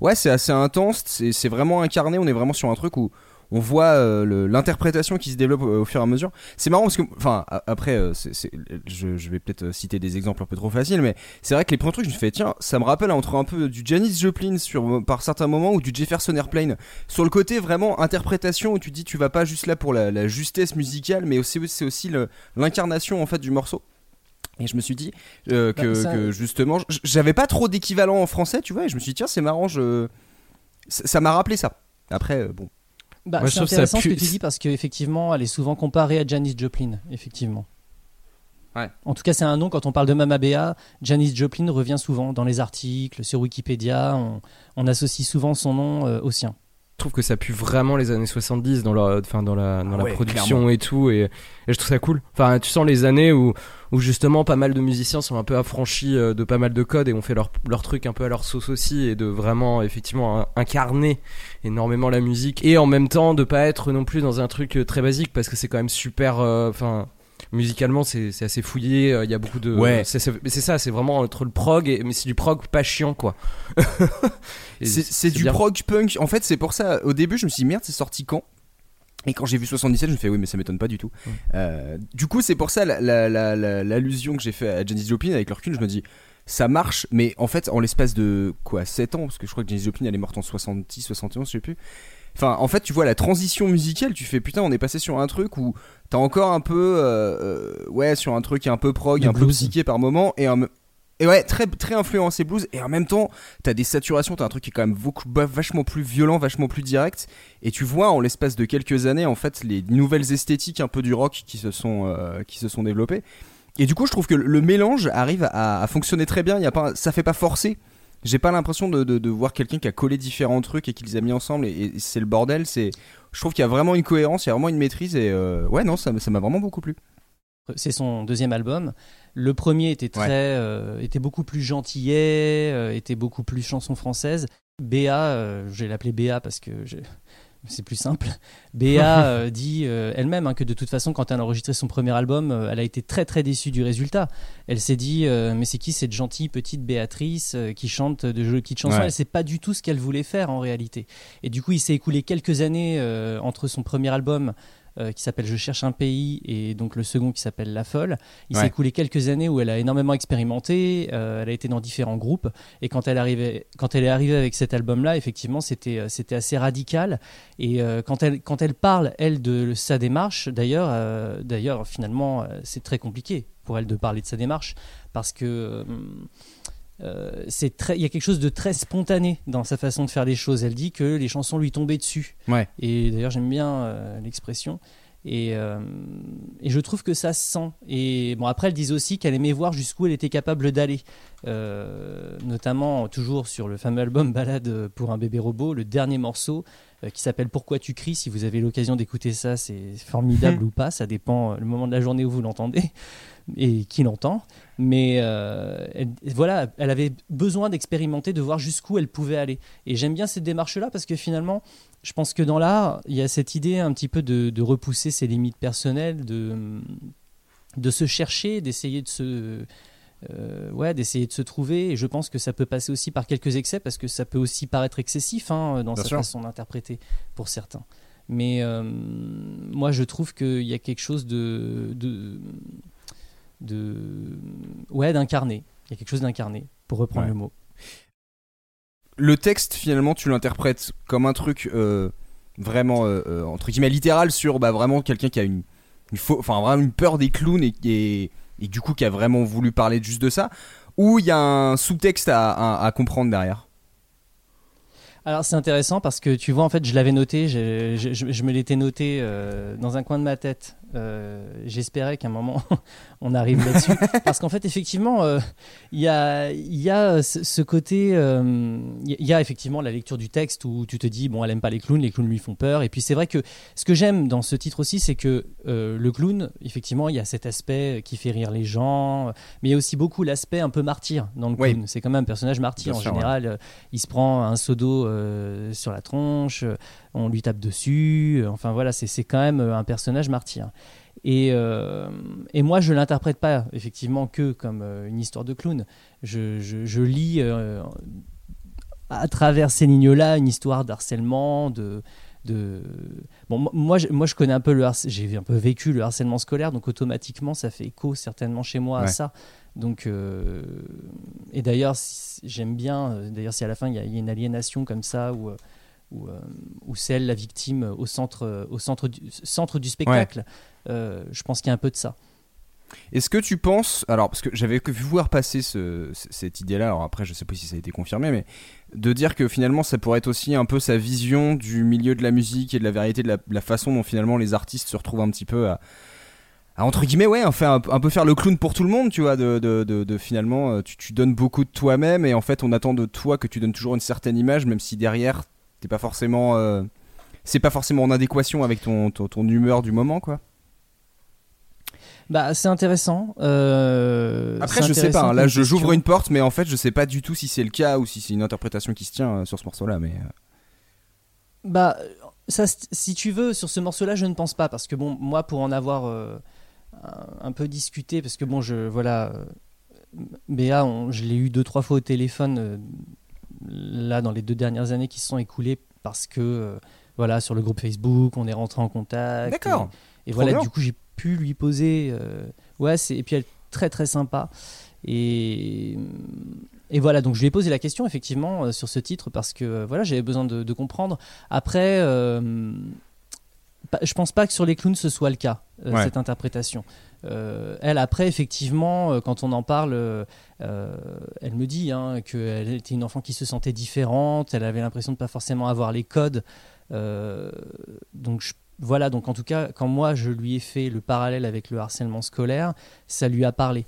ouais, c'est assez intense. C'est vraiment incarné. On est vraiment sur un truc où on voit euh, l'interprétation qui se développe euh, au fur et à mesure. C'est marrant parce que, enfin, après, euh, je, je vais peut-être citer des exemples un peu trop faciles, mais c'est vrai que les premiers trucs, je me fais, tiens, ça me rappelle entre un peu du Janis Joplin sur, par certains moments ou du Jefferson Airplane. Sur le côté vraiment interprétation où tu dis, tu vas pas juste là pour la, la justesse musicale, mais c'est aussi l'incarnation en fait du morceau. Et je me suis dit euh, que, Bah, ça- que justement, j'avais pas trop d'équivalent en français, tu vois, et je me suis dit, tiens, c'est marrant, je... ça m'a rappelé ça. Après, bon. Bah, c'est trouve ça intéressant ce que tu dis parce qu'effectivement, elle est souvent comparée à Janis Joplin, effectivement. Ouais. En tout cas, c'est un nom, quand on parle de Mama Bea, Janis Joplin revient souvent dans les articles, sur Wikipédia, on, on associe souvent son nom euh, au sien. Je trouve que ça pue vraiment les années 70 dans la, enfin dans la, dans Ah la ouais, production clairement. et tout, et, et je trouve ça cool. Enfin, tu sens les années où, où justement pas mal de musiciens sont un peu affranchis euh, de pas mal de codes et ont fait leur, leur truc un peu à leur sauce aussi, et de vraiment effectivement in- incarner énormément la musique, et en même temps de pas être non plus dans un truc euh, très basique parce que c'est quand même super, euh, enfin. Musicalement, c'est c'est assez fouillé. euh, Il y a beaucoup de. Ouais. c'est- c'est mais c'est ça. C'est vraiment entre le prog, et, mais c'est du prog pas chiant, quoi. C'est du bien. prog punk. En fait, c'est pour ça. Au début, je me suis dit merde, c'est sorti quand? Et quand j'ai vu 77, je me fais oui, mais ça m'étonne pas du tout. Euh, du coup, c'est pour ça la- la- la- la- l'allusion que j'ai fait à Janis Joplin avec le recul, je me dis ça marche, mais en fait, en l'espace de quoi 7 ans, parce que je crois que Janis Joplin elle est morte en 70, 71, je sais plus. Enfin, en fait, tu vois la transition musicale, tu fais putain, on est passé sur un truc où t'as encore un peu, euh, euh, ouais, sur un truc un peu prog, Le un peu psyché par moment, et un, et ouais, très, très influencé blues, et en même temps, t'as des saturations, t'as un truc qui est quand même beaucoup, bah, vachement plus violent, vachement plus direct, et tu vois en l'espace de quelques années, en fait, les nouvelles esthétiques un peu du rock qui se sont, euh, qui se sont développées. Et du coup, je trouve que le mélange arrive à, à fonctionner très bien. Il y a pas, ça fait pas forcer. J'ai pas l'impression de, de, de voir quelqu'un qui a collé différents trucs et qui les a mis ensemble et, et c'est le bordel. C'est, je trouve qu'il y a vraiment une cohérence, il y a vraiment une maîtrise et euh, ouais non, ça, ça m'a vraiment beaucoup plu. C'est son deuxième album. Le premier était très, Ouais. euh, était beaucoup plus gentillet, euh, était beaucoup plus chanson française. Béa, je vais l'appeler Béa parce que c'est plus simple. Béa euh, dit euh, elle-même hein, que de toute façon, quand elle a enregistré son premier album, euh, elle a été très très déçue du résultat. Elle s'est dit mais c'est qui cette gentille petite Béatrice qui chante de jolies petites chansons? Ouais. Elle sait pas du tout ce qu'elle voulait faire en réalité. Et du coup, il s'est écoulé quelques années entre son premier album euh, qui s'appelle Je cherche un pays et donc le second qui s'appelle La Folle. Il Ouais. s'est écoulé quelques années où elle a énormément expérimenté, euh, elle a été dans différents groupes et quand elle, arrivait, quand elle est arrivée avec cet album-là, effectivement, c'était, euh, c'était assez radical. Et euh, quand, elle, quand elle parle, elle, de sa démarche, d'ailleurs, d'ailleurs finalement, c'est très compliqué pour elle de parler de sa démarche parce que. Euh, c'est très, il y a quelque chose de très spontané dans sa façon de faire les choses. Elle dit que les chansons lui tombaient dessus. Ouais. Et d'ailleurs, j'aime bien euh, l'expression. Et, euh, et je trouve que ça se sent. Et bon, après, elle disait aussi qu'elle aimait voir jusqu'où elle était capable d'aller. Notamment, toujours sur le fameux album Balade pour un bébé robot, le dernier morceau qui s'appelle Pourquoi tu cries? Si vous avez l'occasion d'écouter ça, c'est formidable ou pas. Ça dépend le moment de la journée où vous l'entendez et qui l'entend. Mais euh, elle- voilà, elle avait besoin d'expérimenter, de voir jusqu'où elle pouvait aller. Et j'aime bien cette démarche-là parce que finalement, je pense que dans l'art, il y a cette idée un petit peu de, de repousser ses limites personnelles, de, de se chercher, d'essayer de se. euh, ouais, d'essayer de se trouver. Et je pense que ça peut passer aussi par quelques excès parce que ça peut aussi paraître excessif hein, dans Bien sa sûr. façon d'interpréter pour certains. Mais euh, moi, je trouve qu'il y a quelque chose de, de, de ouais, d'incarné. Il y a quelque chose d'incarné, pour reprendre Ouais. le mot. Le texte finalement, tu l'interprètes comme un truc euh, vraiment euh, euh, entre guillemets littéral sur bah, vraiment quelqu'un qui a une, enfin vraiment une peur des clowns et, et, et du coup qui a vraiment voulu parler juste de ça, ou il y a un sous-texte à, à- à comprendre derrière? Alors c'est intéressant parce que tu vois en fait je l'avais noté, je, je- je- je me l'étais noté euh, dans un coin de ma tête Euh, J'espérais qu'à un moment on arrive là-dessus. Parce qu'en fait, effectivement, euh, il y, a, y a ce ce côté. euh, Il y a effectivement la lecture du texte où tu te dis, bon, elle aime pas les clowns, les clowns lui font peur. Et puis c'est vrai que ce que j'aime dans ce titre aussi, c'est que euh, le clown, effectivement, il y a cet aspect qui fait rire les gens. Mais il y a aussi beaucoup l'aspect un peu martyr dans le Oui. clown. C'est quand même un personnage martyr Bien en sûr, général. euh, Il se prend un seau d'eau euh, sur la tronche, euh, on lui tape dessus. euh, Enfin voilà, c'est quand même euh, un personnage martyr. Et, euh, et moi, je l'interprète pas effectivement que comme euh, une histoire de clown. Je, je- je lis euh, à travers ces lignes-là une histoire d'harcèlement, de, de bon mo- moi je, moi je connais un peu le harc- j'ai un peu vécu le harcèlement scolaire donc automatiquement ça fait écho certainement chez moi à ça. Donc euh, et d'ailleurs si- j'aime bien d'ailleurs si à la fin il y, a il y a une aliénation comme ça où euh, où, euh, où c'est elle la victime au centre au centre du centre du spectacle je pense qu'il y a un peu de ça Est-ce que tu penses, alors parce que j'avais vu voir passer cette idée-là, alors après je sais pas si ça a été confirmé, mais de dire que finalement ça pourrait être aussi un peu sa vision du milieu de la musique et de la vérité de la, façon dont finalement les artistes se retrouvent un petit peu à, entre guillemets ouais, un, un peu faire le clown pour tout le monde, tu vois, de, finalement euh, tu, donnes beaucoup de toi-même et en fait on attend de toi que tu donnes toujours une certaine image, même si derrière t'es pas forcément, euh, c'est pas forcément en adéquation avec ton humeur du moment quoi. Bah c'est intéressant euh, Après, je sais pas, hein, là je- j'ouvre une porte, mais en fait, je sais pas du tout si c'est le cas ou si c'est une interprétation qui se tient euh, sur ce morceau-là. Mais euh, Bah, ça, si tu veux, sur ce morceau-là, je ne pense pas, parce que bon, moi, pour en avoir euh, un, peu discuté, parce que bon, je voilà, Béa, on- je l'ai eu deux trois fois au téléphone euh, là dans les deux dernières années qui se sont écoulées, parce que voilà, sur le groupe Facebook, on est rentré en contact. D'accord. Et, voilà, bien. du coup, j'ai pu lui poser. euh, ouais, c'est et puis elle est très très sympa. Et, et voilà, donc je lui ai posé la question effectivement euh, sur ce titre parce que euh, voilà, j'avais besoin de, de comprendre. Après, euh, je pense pas que sur les clowns ce soit le cas, Ouais. cette interprétation. Elle, après, effectivement, quand on en parle, elle me dit hein, qu'elle était une enfant qui se sentait différente, elle avait l'impression de pas forcément avoir les codes. Donc je- voilà, donc en tout cas, quand moi je lui ai fait le parallèle avec le harcèlement scolaire, ça lui a parlé.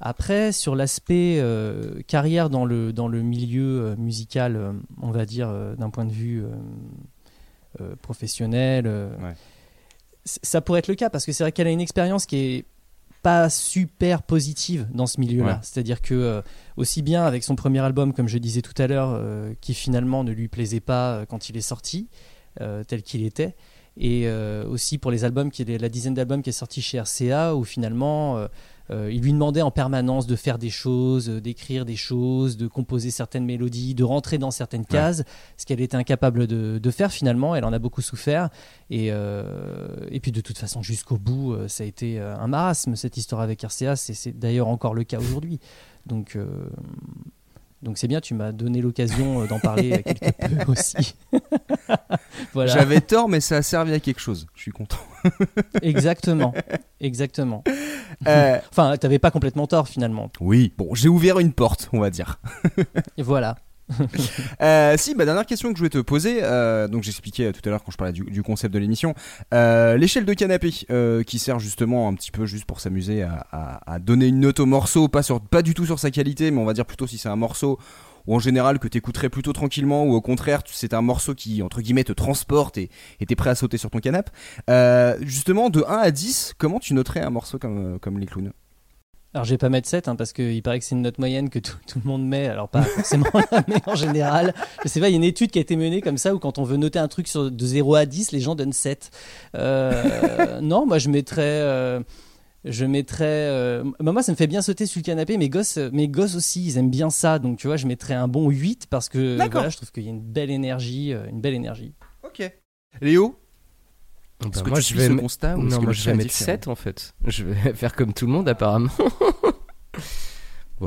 Après, sur l'aspect euh, carrière dans le, dans le milieu euh, musical, euh, on va dire d'un point de vue professionnel, Ouais. ça pourrait être le cas parce que c'est vrai qu'elle a une expérience qui est pas super positive dans ce milieu-là. Ouais. C'est-à-dire que euh, aussi bien avec son premier album, comme je disais tout à l'heure, euh, qui finalement ne lui plaisait pas euh, quand il est sorti, tel qu'il était, et euh, aussi pour les albums, qui est la dizaine d'albums qui est sorti chez RCA, où finalement euh, euh, il lui demandait en permanence de faire des choses, d'écrire des choses, de composer certaines mélodies, de rentrer dans certaines cases, ce qu'elle était incapable de, de faire finalement. Elle en a beaucoup souffert. Et, euh, et puis de toute façon, jusqu'au bout, ça a été un marasme cette histoire avec RCA. C'est c'est d'ailleurs encore le cas aujourd'hui. Donc. euh, donc c'est bien, tu m'as donné l'occasion euh, d'en parler quelque peu aussi. voilà. j'avais tort, mais ça a servi à quelque chose. Je suis content. Exactement, exactement. Euh, Enfin, t'avais pas complètement tort finalement. oui, bon, j'ai ouvert une porte, on va dire. Et voilà. Euh, si, bah, dernière question que je voulais te poser, euh, donc j'expliquais tout à l'heure quand je parlais du, concept de l'émission, euh, l'échelle de canapé qui sert justement un petit peu juste pour s'amuser à, donner une note au morceau, pas, sur, pas du tout sur sa qualité, mais on va dire plutôt si c'est un morceau ou en général que t'écouterais plutôt tranquillement ou au contraire c'est un morceau qui entre guillemets te transporte et t'es prêt à sauter sur ton canapé. Justement, de 1 à 10, comment tu noterais un morceau comme, comme les clowns? Alors je vais pas mettre 7 hein, parce qu'il paraît que c'est une note moyenne que tout, tout le monde met, alors pas forcément la mais en général. Je sais pas, il y a une étude qui a été menée comme ça où quand on veut noter un truc sur, de 0 à 10, les gens donnent 7. Euh, non, moi je mettrais... euh, je mettrais... euh, bah, moi ça me fait bien sauter sur le canapé, mes gosses, mes gosses aussi, ils aiment bien ça, donc tu vois, je mettrais un bon 8 parce que voilà, je trouve qu'il y a une belle énergie, une belle énergie. Ok. Léo? Bah, Est-ce que moi, tu je suis vais ce constat ou est-ce Non, que moi je vais mettre différent 7 en fait? Je vais faire comme tout le monde apparemment. Pas,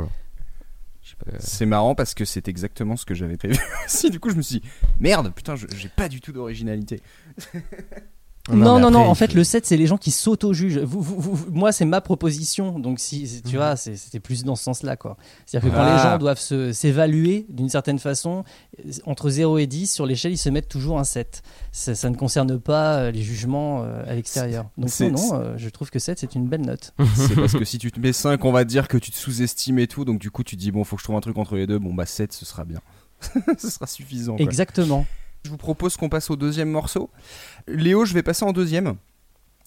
euh, C'est marrant parce que c'est exactement ce que j'avais prévu aussi. Du coup, je me suis dit, merde, putain, je- j'ai pas du tout d'originalité. Non, non, non, en fait, le 7, c'est les gens qui s'auto-jugent. Vous, vous- vous- moi, c'est ma proposition, donc si, tu vois, c'est- c'était plus dans ce sens-là. C'est-à-dire que quand Ah. les gens doivent s'évaluer d'une certaine façon, euh, entre 0 et 10, sur l'échelle, ils se mettent toujours un 7. Ça, ça ne concerne pas euh, les jugements euh, à l'extérieur. Donc non, non, je trouve que 7, c'est une belle note. C'est parce que si tu te mets 5, on va dire que tu te sous-estimes et tout. Donc du coup, tu te dis, bon, faut que je trouve un truc entre les deux. Bon, bah 7, ce sera bien. ce sera suffisant. quoi. Exactement. Je vous propose qu'on passe au deuxième morceau. Léo, je vais passer en deuxième.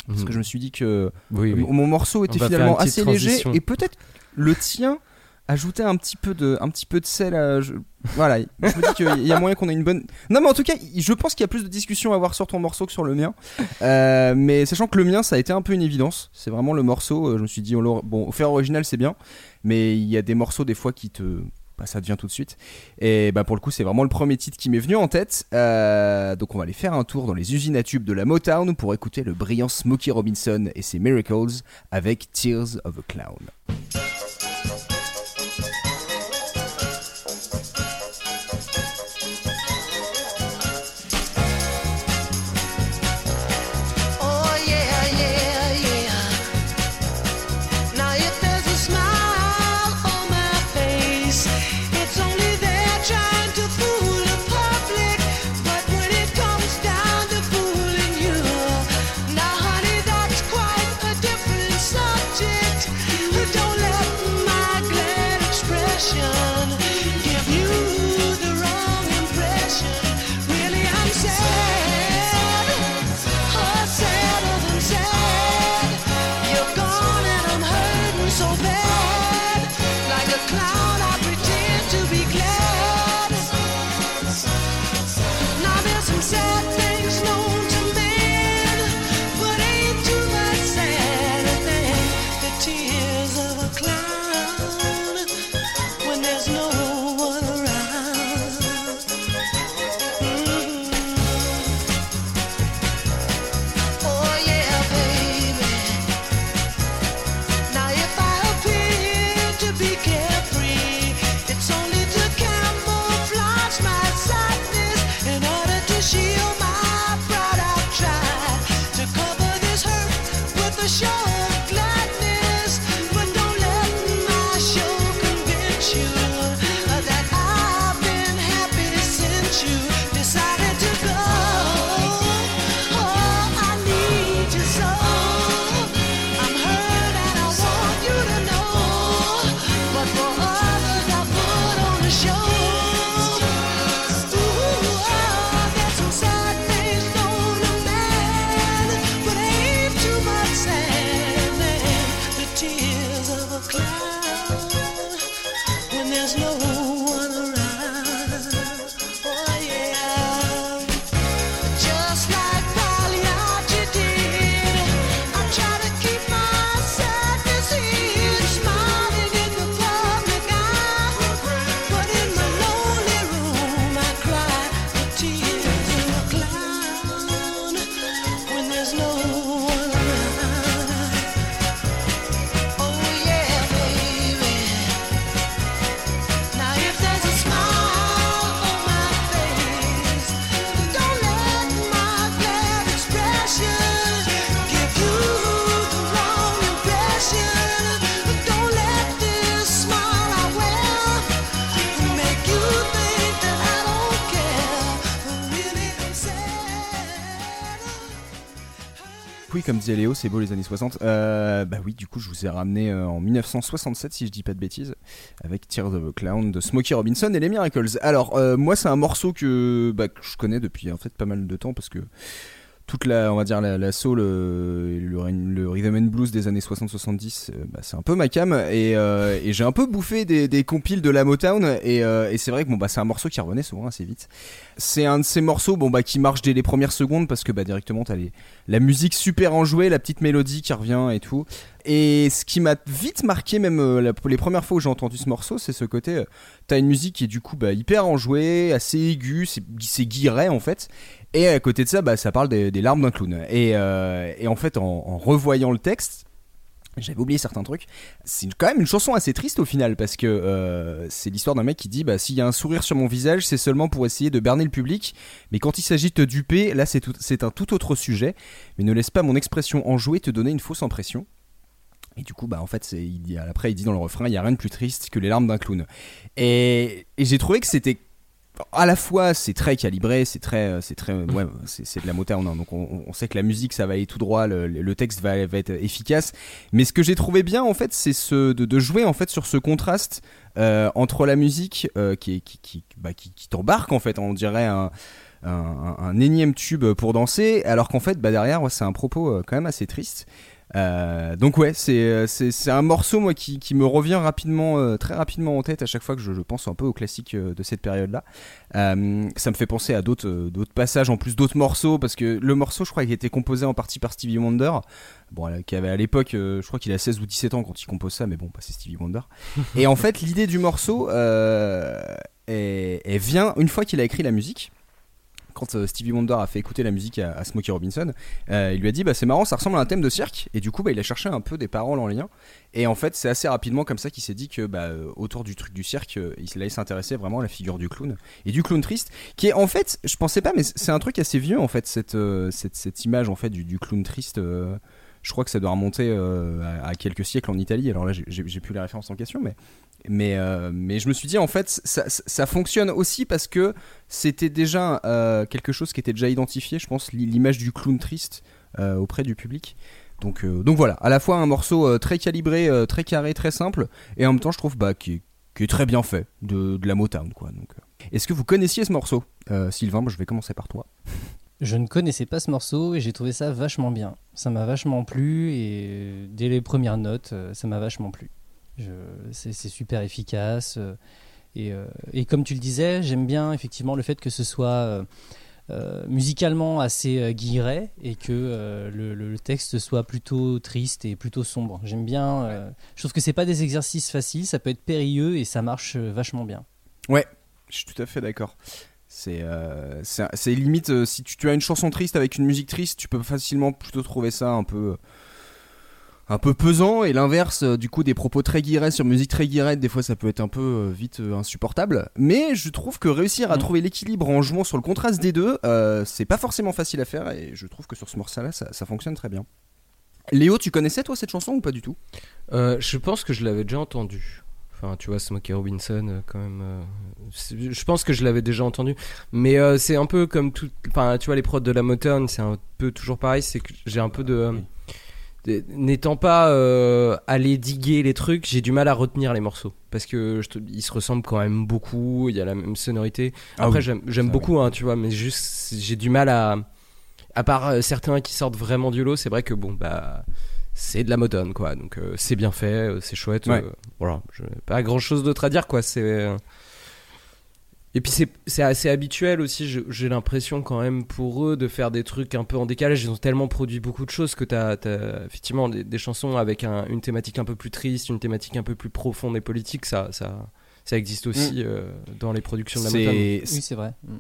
Parce Mhm. que je me suis dit que Oui, oui. mon morceau était finalement assez léger. Et peut-être le tien ajouter un petit peu de, un petit peu de sel. à- je- Voilà, je me dis qu'il y a moyen qu'on ait une bonne. Non, mais en tout cas, je pense qu'il y a plus de discussions à avoir sur ton morceau que sur le mien. Euh, mais sachant que le mien, ça a été un peu une évidence. C'est vraiment le morceau. euh, Je me suis dit, on bon, faire original, c'est bien, mais il y a des morceaux des fois qui te bah, ça devient tout de suite. Et bah pour le coup, c'est vraiment le premier titre qui m'est venu en tête. Euh, donc on va aller faire un tour dans les usines à tubes de la Motown pour écouter le brillant Smokey Robinson et ses Miracles avec Tears of a Clown. cloud. Disait Léo, c'est beau les années 60. Euh, bah oui, du coup, je vous ai ramené euh, en 1967, si je dis pas de bêtises, avec Tears of a Clown de Smokey Robinson et les Miracles. Alors, euh, moi, c'est un morceau que, bah, que je connais depuis en fait pas mal de temps parce que toute la, on va dire la, la soul, euh, le, rhythm and blues des années 60-70, euh, bah, c'est un peu ma cam et, euh, et j'ai un peu bouffé des, des compiles de la Motown et, c'est vrai que bon bah c'est un morceau qui revenait souvent assez vite. C'est un de ces morceaux bon bah qui marche dès les premières secondes parce que bah directement t'as les, la musique super enjouée, la petite mélodie qui revient et tout. Et ce qui m'a vite marqué même les premières fois où j'ai entendu ce morceau, c'est ce côté euh, t'as une musique qui est du coup bah, hyper enjouée, assez aiguë, c'est c'est en fait. Et à côté de ça, bah, ça parle des, larmes d'un clown. Et, euh, en fait, en, revoyant le texte, J'avais oublié certains trucs. C'est quand même une chanson assez triste au final parce que euh, c'est l'histoire d'un mec qui dit bah s'il y a un sourire sur mon visage, c'est seulement pour essayer de berner le public. Mais quand il s'agit de te duper, là c'est un tout autre sujet. Mais ne laisse pas mon expression enjouée te donner une fausse impression. Et du coup, bah en fait, il après il dit dans le refrain, il y a rien de plus triste que les larmes d'un clown. Et j'ai trouvé que c'était à la fois c'est très calibré, c'est très, c'est très, ouais, c'est, de la moterne. hein. donc on, sait que la musique ça va aller tout droit, le, texte va, être efficace. Mais ce que j'ai trouvé bien en fait, c'est ce de, jouer en fait sur ce contraste euh, entre la musique euh, qui, bah, qui, qui t'embarque en fait, on dirait un, un, énième tube pour danser, alors qu'en fait bah, derrière c'est un propos euh, quand même assez triste. Euh, donc ouais, c'est euh, c'est c'est un morceau moi qui, qui me revient rapidement, euh, très rapidement en tête à chaque fois que je, pense un peu aux classiques de cette période-là. Ça me fait penser à d'autres d'autres passages en plus d'autres morceaux parce que le morceau je crois qu'il était composé en partie par Stevie Wonder. Bon, qui avait à l'époque, je crois qu'il a 16 ou 17 ans quand il compose ça, mais bon, bah, c'est Stevie Wonder. Et en fait, l'idée du morceau, elle vient une fois qu'il a écrit la musique. Quand euh, Stevie Wonder a fait écouter la musique à, Smokey Robinson, euh, il lui a dit bah c'est marrant, ça ressemble à un thème de cirque. Et du coup, bah, il a cherché un peu des paroles en lien. Et en fait, c'est assez rapidement comme ça qu'il s'est dit que bah, euh, autour du truc du cirque, il là, il s'intéressait vraiment à la figure du clown et du clown triste, qui est en fait, je pensais pas, mais c'est un truc assez vieux en fait cette image en fait du, clown triste. je crois que ça doit remonter à, à quelques siècles en Italie. Alors là, j'ai plus les références en question, mais mais euh, mais je me suis dit en fait, ça, ça- fonctionne aussi parce que c'était déjà euh, quelque chose qui était déjà identifié, je pense, l'i- l'image du clown triste euh, auprès du public. Donc, donc voilà, à la fois un morceau très calibré, très carré, très simple, et en même temps, je trouve bah, qui, est, très bien fait, de, de la Motown. Quoi, donc. Est-ce que vous connaissiez ce morceau? Sylvain, je vais commencer par toi. Je ne connaissais pas ce morceau et j'ai trouvé ça vachement bien. Ça m'a vachement plu et dès les premières notes, ça m'a vachement plu. C'est super efficace. euh, Et, euh, et comme tu le disais, j'aime bien effectivement le fait que ce soit euh, musicalement assez guilleret et que le, texte soit plutôt triste et plutôt sombre. J'aime bien. je trouve que c'est pas des exercices faciles, ça peut être périlleux et ça marche vachement bien. Ouais, je suis tout à fait d'accord. C'est euh, limite, euh, si tu, tu as une chanson triste avec une musique triste, tu peux facilement plutôt trouver ça un peu un peu pesant et l'inverse euh, du coup des propos très guirets sur musique très guirette des fois ça peut être un peu euh, vite euh, insupportable mais je trouve que réussir à Mm. trouver l'équilibre en jouant sur le contraste des deux c'est pas forcément facile à faire et je trouve que sur ce morceau là ça, ça fonctionne très bien Léo tu connaissais toi cette chanson ou pas du tout? Je pense que je l'avais déjà entendu. Enfin, tu vois, Smokey Robinson, quand même. euh, je pense que je l'avais déjà entendu. Mais euh, c'est un peu comme tout. Enfin, tu vois, les prods de la Motown, c'est un peu toujours pareil. C'est que j'ai un peu de. euh, de- N'étant pas euh, allé diguer les trucs, j'ai du mal à retenir les morceaux. Parce que je te- ils se ressemblent quand même beaucoup, il y a la même sonorité. Ah Après, oui, j'aime beaucoup, hein, tu vois, mais juste, j'ai du mal à. À part euh, certains qui sortent vraiment du lot, c'est vrai que bon, bah. C'est de la Motown, quoi. Donc, euh, c'est bien fait, euh, c'est chouette. Ouais. euh, voilà, je- pas grand chose d'autre à dire, quoi. C'est. Et puis c'est assez habituel aussi, j'ai l'impression quand même pour eux de faire des trucs un peu en décalage. Ils ont tellement produit beaucoup de choses que t'as as effectivement des, des chansons avec un- une thématique un peu plus triste, une thématique un peu plus profonde et politique. Ça, ça, ça existe aussi euh, dans les productions de la Motown. Oui, c'est vrai. Mm.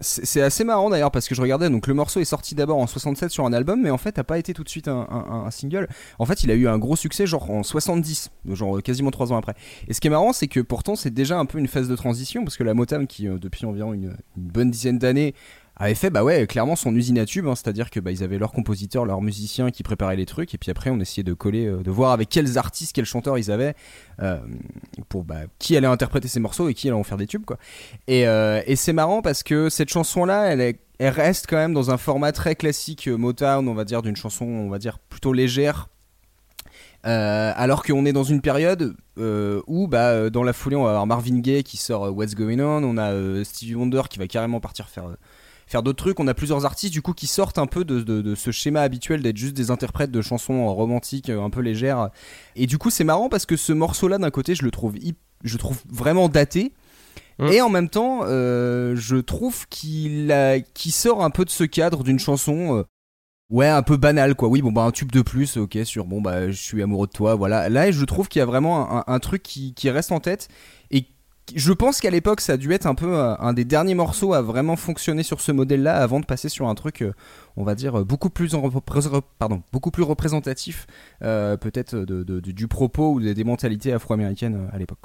C'est assez marrant d'ailleurs parce que je regardais donc le morceau est sorti d'abord en 67 sur un album mais en fait a pas été tout de suite un, single. En fait il a eu un gros succès genre en 70, genre quasiment 3 ans après. Et ce qui est marrant c'est que pourtant c'est déjà un peu une phase de transition parce que la Motown qui euh, depuis environ une bonne dizaine d'années avait fait bah ouais clairement son usine à tubes, hein, c'est-à-dire que bah, ils avaient leurs compositeurs, leurs musiciens qui préparaient les trucs et puis après on essayait de coller, euh, de voir avec quels artistes, quels chanteurs ils avaient euh, pour bah, qui allait interpréter ces morceaux et qui allait en faire des tubes quoi. Et, euh, et c'est marrant parce que cette chanson-là, elle, est- elle reste quand même dans un format très classique Motown, on va dire, d'une chanson, on va dire, plutôt légère. Alors qu'on est dans une période où, bah, dans la foulée, on va avoir Marvin Gaye qui sort What's Going On, on a Stevie Wonder qui va carrément partir faire, faire d'autres trucs, on a plusieurs artistes du coup qui sortent un peu de, de- de ce schéma habituel d'être juste des interprètes de chansons romantiques euh, un peu légères. Et du coup, c'est marrant parce que ce morceau-là, d'un côté, je le trouve, je trouve vraiment daté. Et en même temps, euh, je trouve qu'il sort un peu de ce cadre d'une chanson, euh, ouais, un peu banale, quoi. Oui, bon, bah, un tube de plus, ok, sur bon, bah, je suis amoureux de toi, voilà. Là, je trouve qu'il y a vraiment un, un truc qui, qui reste en tête et je pense qu'à l'époque, ça a dû être un peu euh, un des derniers morceaux à vraiment fonctionner sur ce modèle-là avant de passer sur un truc, euh, on va dire, euh, beaucoup plus, en repré- pardon, beaucoup plus représentatif, euh, peut-être de- du propos ou des, des mentalités afro-américaines à l'époque.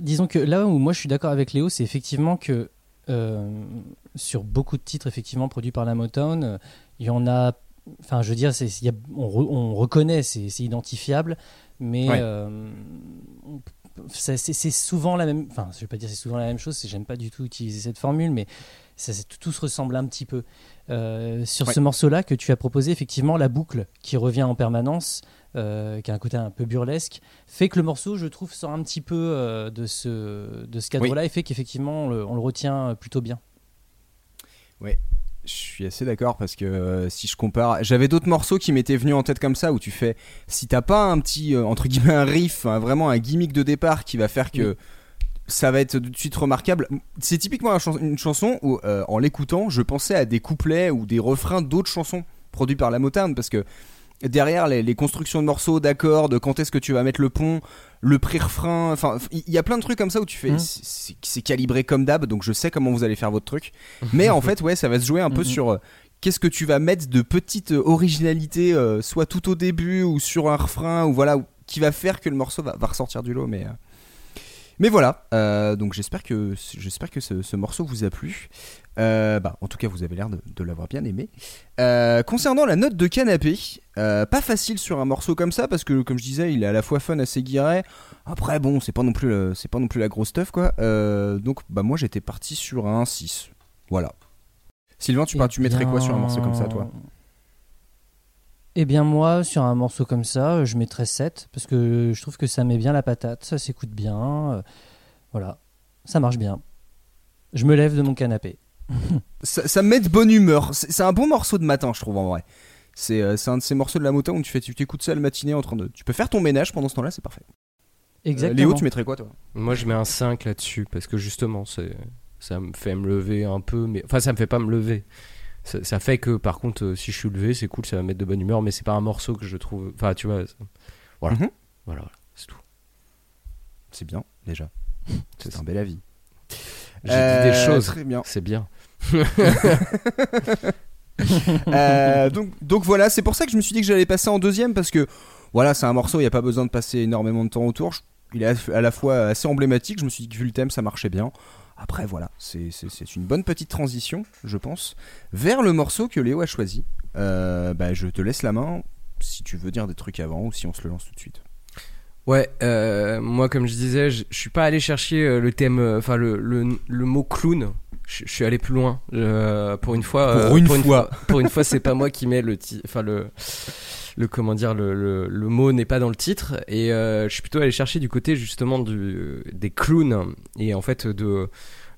Disons que là où moi je suis d'accord avec Léo, c'est effectivement que euh, sur beaucoup de titres effectivement produits par la Motown, euh, il y en a. Enfin, je veux dire, y a- on, re- on reconnaît, c'est c'est identifiable, mais Ouais. C'est souvent la même. Enfin, je vais pas dire c'est souvent la même chose. J'aime pas du tout utiliser cette formule, mais ça, tout, se ressemble un petit peu. Euh, sur Ouais. ce morceau-là que tu as proposé, effectivement, la boucle qui revient en permanence, euh, qui a un côté un peu burlesque, fait que le morceau, je trouve, sort un petit peu euh, de ce, de ce cadre-là et fait qu'effectivement, on le, on le retient plutôt bien. Je suis assez d'accord parce que euh, si je compare, j'avais d'autres morceaux qui m'étaient venus en tête comme ça où tu fais, si t'as pas un petit euh, entre guillemets un riff, hein, vraiment un gimmick de départ qui va faire que ça va être tout de suite remarquable. C'est typiquement une chanson où euh, en l'écoutant, je pensais à des couplets ou des refrains d'autres chansons produits par la Motown parce que derrière les, les constructions de morceaux, d'accords, de quand est-ce que tu vas mettre le pont, le pré-refrain, enfin il y a plein de trucs comme ça où tu fais, Mhm. c'est- calibré comme d'hab, donc je sais comment vous allez faire votre truc. Mais en fait, ouais, ça va se jouer un peu Mhm. sur euh, qu'est-ce que tu vas mettre de petites euh, originalités, euh, soit tout au début ou sur un refrain, ou voilà, qui va faire que le morceau va, va ressortir du lot. Mais, euh, mais voilà, euh, donc j'espère que, j'espère que ce, ce morceau vous a plu. Euh, bah, en tout cas, vous avez l'air de, de l'avoir bien aimé. Euh, concernant la note de canapé, euh, pas facile sur un morceau comme ça parce que, comme je disais, il est à la fois fun, assez guiré. Après, bon, c'est pas non plus, le- c'est pas non plus la grosse stuff quoi. Donc, bah moi, j'étais parti sur un 6. Voilà. Sylvain, tu, pars- tu mettrais quoi sur un morceau comme ça, toi? Eh bien, moi, sur un morceau comme ça, je mettrais 7 parce que je trouve que ça met bien la patate, ça s'écoute bien. voilà, ça marche bien. Je me lève de mon canapé. Ça, ça me met de bonne humeur. C'est un bon morceau de matin, je trouve en vrai. C'est euh, un de ces morceaux de la moto où tu fais, tu t'écoutes ça le matinée en train de. Tu peux faire ton ménage pendant ce temps-là, c'est parfait. Euh, Exactement. Léo, tu mettrais quoi toi? Moi, je mets un 5 là-dessus parce que justement, ça me fait me lever un peu, mais enfin, ça me fait pas me lever. Ça, ça fait que, par contre, euh, si je suis levé, c'est cool, ça va me mettre de bonne humeur, mais c'est pas un morceau que je trouve. Enfin, tu vois. ça- Voilà. Mhm. voilà, voilà, c'est tout. C'est bien, déjà. C'est un bel avis. J'ai dit des choses. Très bien. C'est bien. Euh, donc, voilà, c'est pour ça que je me suis dit que j'allais passer en deuxième parce que voilà, c'est un morceau, il n'y a pas besoin de passer énormément de temps autour. Il est à la fois assez emblématique, je me suis dit que vu le thème, ça marchait bien. Après, voilà, c'est une bonne petite transition, je pense, vers le morceau que Léo a choisi. Euh, bah, je te laisse la main si tu veux dire des trucs avant ou si on se le lance tout de suite. Ouais, euh, moi comme je disais, je, suis pas allé chercher euh, le thème, enfin le, le mot clown. Je, je suis allé plus loin. Euh, pour une fois, Pour une fois. pour une fois, c'est pas moi qui mets le, enfin le, le comment dire, le, le, le mot n'est pas dans le titre. Et euh, je suis plutôt allé chercher du côté justement du, des clowns et en fait de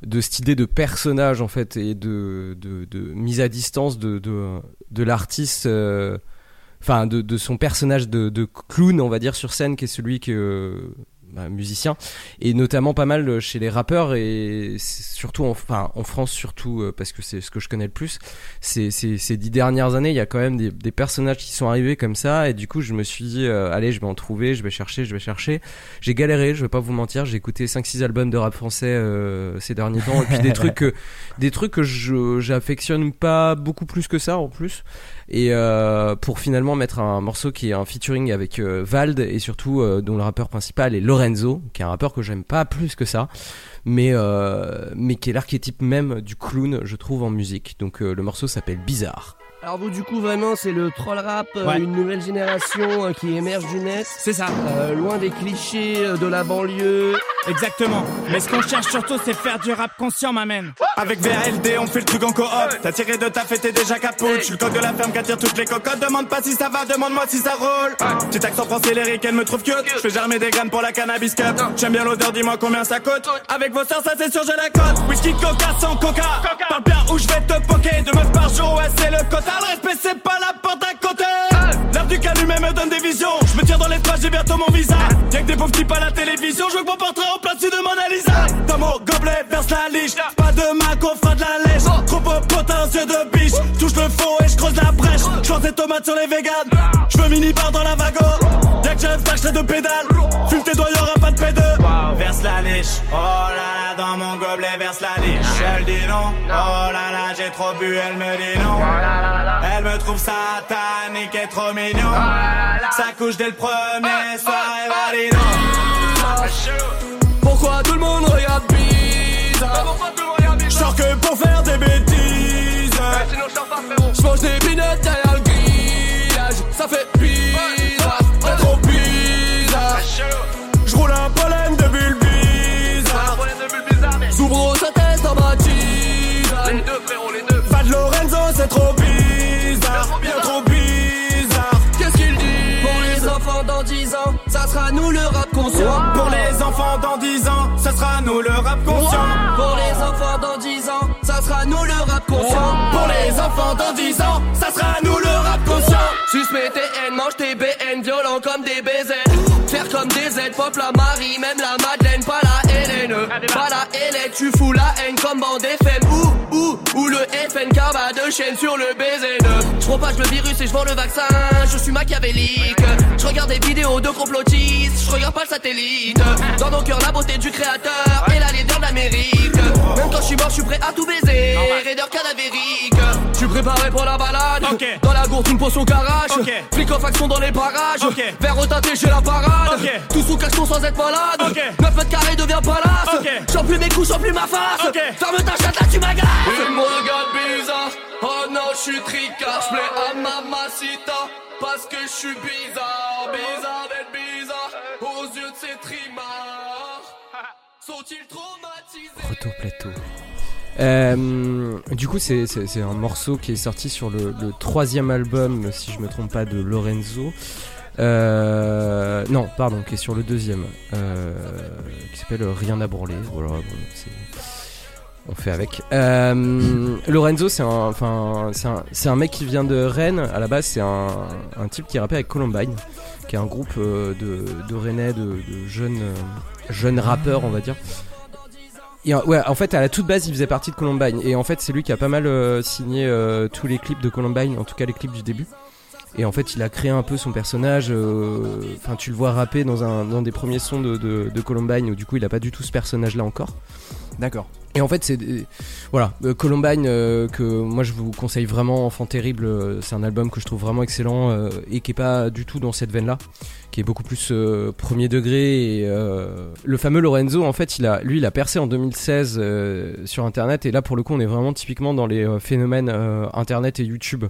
de cette idée de personnage en fait et de, de, de mise à distance de, de, de l'artiste euh, enfin de, de son personnage de, de clown on va dire sur scène qui est celui que bah, musicien et notamment pas mal chez les rappeurs et surtout en, enfin, en France surtout euh, parce que c'est ce que je connais le plus c'est ces ces dix dernières années il y a quand même des, des personnages qui sont arrivés comme ça et du coup je me suis dit euh, allez je vais en trouver je vais chercher je vais chercher. J'ai galéré je vais pas vous mentir j'ai écouté 5-6 albums de rap français euh, ces derniers temps et puis des trucs que des trucs que je j'affectionne pas beaucoup plus que ça en plus et euh, pour finalement mettre un morceau qui est un featuring avec euh, Vald et surtout euh, dont le rappeur principal est Lorenzo qui est un rappeur que j'aime pas plus que ça mais mais qui est l'archétype même du clown je trouve en musique. Donc le morceau s'appelle Bizarre Alors vous du coup vraiment c'est le troll rap, euh, Ouais. une nouvelle génération euh, qui émerge du net, C'est ça, euh, loin des clichés euh, de la banlieue. exactement. Mais ce qu'on cherche surtout, c'est faire du rap conscient, m'amène. Avec VALD, on fait le truc en coop. T'as tiré de ta fête, t'es déjà capote. Je suis le coq de la ferme qui attire toutes les cocottes. Demande pas si ça va, demande-moi si ça roule. Petit accent français lyrique, elle me trouve cute. Je fais germer des graines pour la cannabis cup. J'aime bien l'odeur, dis-moi combien ça coûte. Avec vos sœurs, ça c'est sûr, j'ai la cote. Whisky, coca, sans coca. Parle bien ou je vais te poker. Deux meufs par jour, ouais, c'est le quota. Bientôt mon visa. Y'a que des pauvres types à la télévision. Je veux que mon portrait en place de Mona Lisa. Dans mon gobelet, verse la liche. Pas de Mac, on fera de la lèche. Trop peu potence de biche. Touche le faux et je creuse la brèche. Je lance des tomates sur les véganes. Je veux mini bar dans la vago. Y'a que faire, je de pédale. Fume tes doigts, y'aura pas de P2. Verse la lèche. riche. Oh là là, dans mon gobelet non. Oh là là, j'ai trop bu, elle me dit non. Elle me trouve satanique et trop mignon. Ça couche dès le premier soir, elle va dire non. Pourquoi tout le monde regarde bizarre Genre que pour faire des bêtises. Je mange des binettes derrière Pour les enfants dans 10 ans, ce sera nous le rap conscient. Pour les enfants dans 10 ans Ça sera nous le rap conscient Pour les enfants dans 10 ans, ça sera nous le rap conscient. Mes TN, mange tes BN, violent comme des BZ. Faire comme des Z, pop la Marie, même la Madeleine, pas la Hélène. Pas la Hélène, tu fous la haine comme bande FM. Ou, ou, ou le FNK va de chaîne sur le BZN. Je propage le virus et je vends le vaccin, je suis machiavélique. Je regarde des vidéos de complotistes, je regarde pas le satellite. Dans nos cœurs, la beauté du créateur et la laideur de l'Amérique. Même quand je suis mort, je suis prêt à tout baiser. Raideur cadavérique. Je suis préparé pour la balade. Dans la gourde, une potion garage. Ok. Flic en faction dans les parages. Ok. Vers retâté chez la parade. Tout sous caleçon sans être malade. Ok. 9 mètres carrés devient palace. J'en plus mes coups, j'en plus ma face. Ferme ta chatte là, tu m'agaces. Me bizarre. Oh non, je suis tricard. Je plais à mamacita. Parce que je suis bizarre. Bizarre d'être bizarre. Aux yeux de ces trimards. Sont-ils traumatisés? Retour plateau. Euh, du coup, c'est- un morceau qui est sorti sur le, le troisième album, si je me trompe pas, de Lorenzo. Euh, non, pardon, qui est sur le deuxième, euh, qui s'appelle Rien à branler. Voilà, bon, c'est- on fait avec. Euh, Lorenzo, c'est un, enfin, c'est un, mec qui vient de Rennes. À la base, c'est un, type qui rappait avec Columbine, qui est un groupe euh, de, de Rennais, de, jeunes, euh, jeunes rappeurs, on va dire. Ouais, en fait, à la toute base, il faisait partie de Columbine. Et en fait, c'est lui qui a pas mal signé tous les clips de Columbine, en tout cas les clips du début. Et en fait, il a créé un peu son personnage. euh, Enfin, tu le vois rapper dans, un, dans des premiers sons de, de, de Columbine, où du coup, il a pas du tout ce personnage-là encore. D'accord. Et en fait, c'est des- voilà, euh, Columbine euh, que moi je vous conseille vraiment, Enfant terrible. euh, c'est un album que je trouve vraiment excellent euh, et qui est pas du tout dans cette veine-là, qui est beaucoup plus euh, premier degré. Euh, le fameux Lorenzo, en fait, il a, lui, il a percé en 2016 euh, sur Internet. Et là, pour le coup, on est vraiment typiquement dans les phénomènes Internet et YouTube,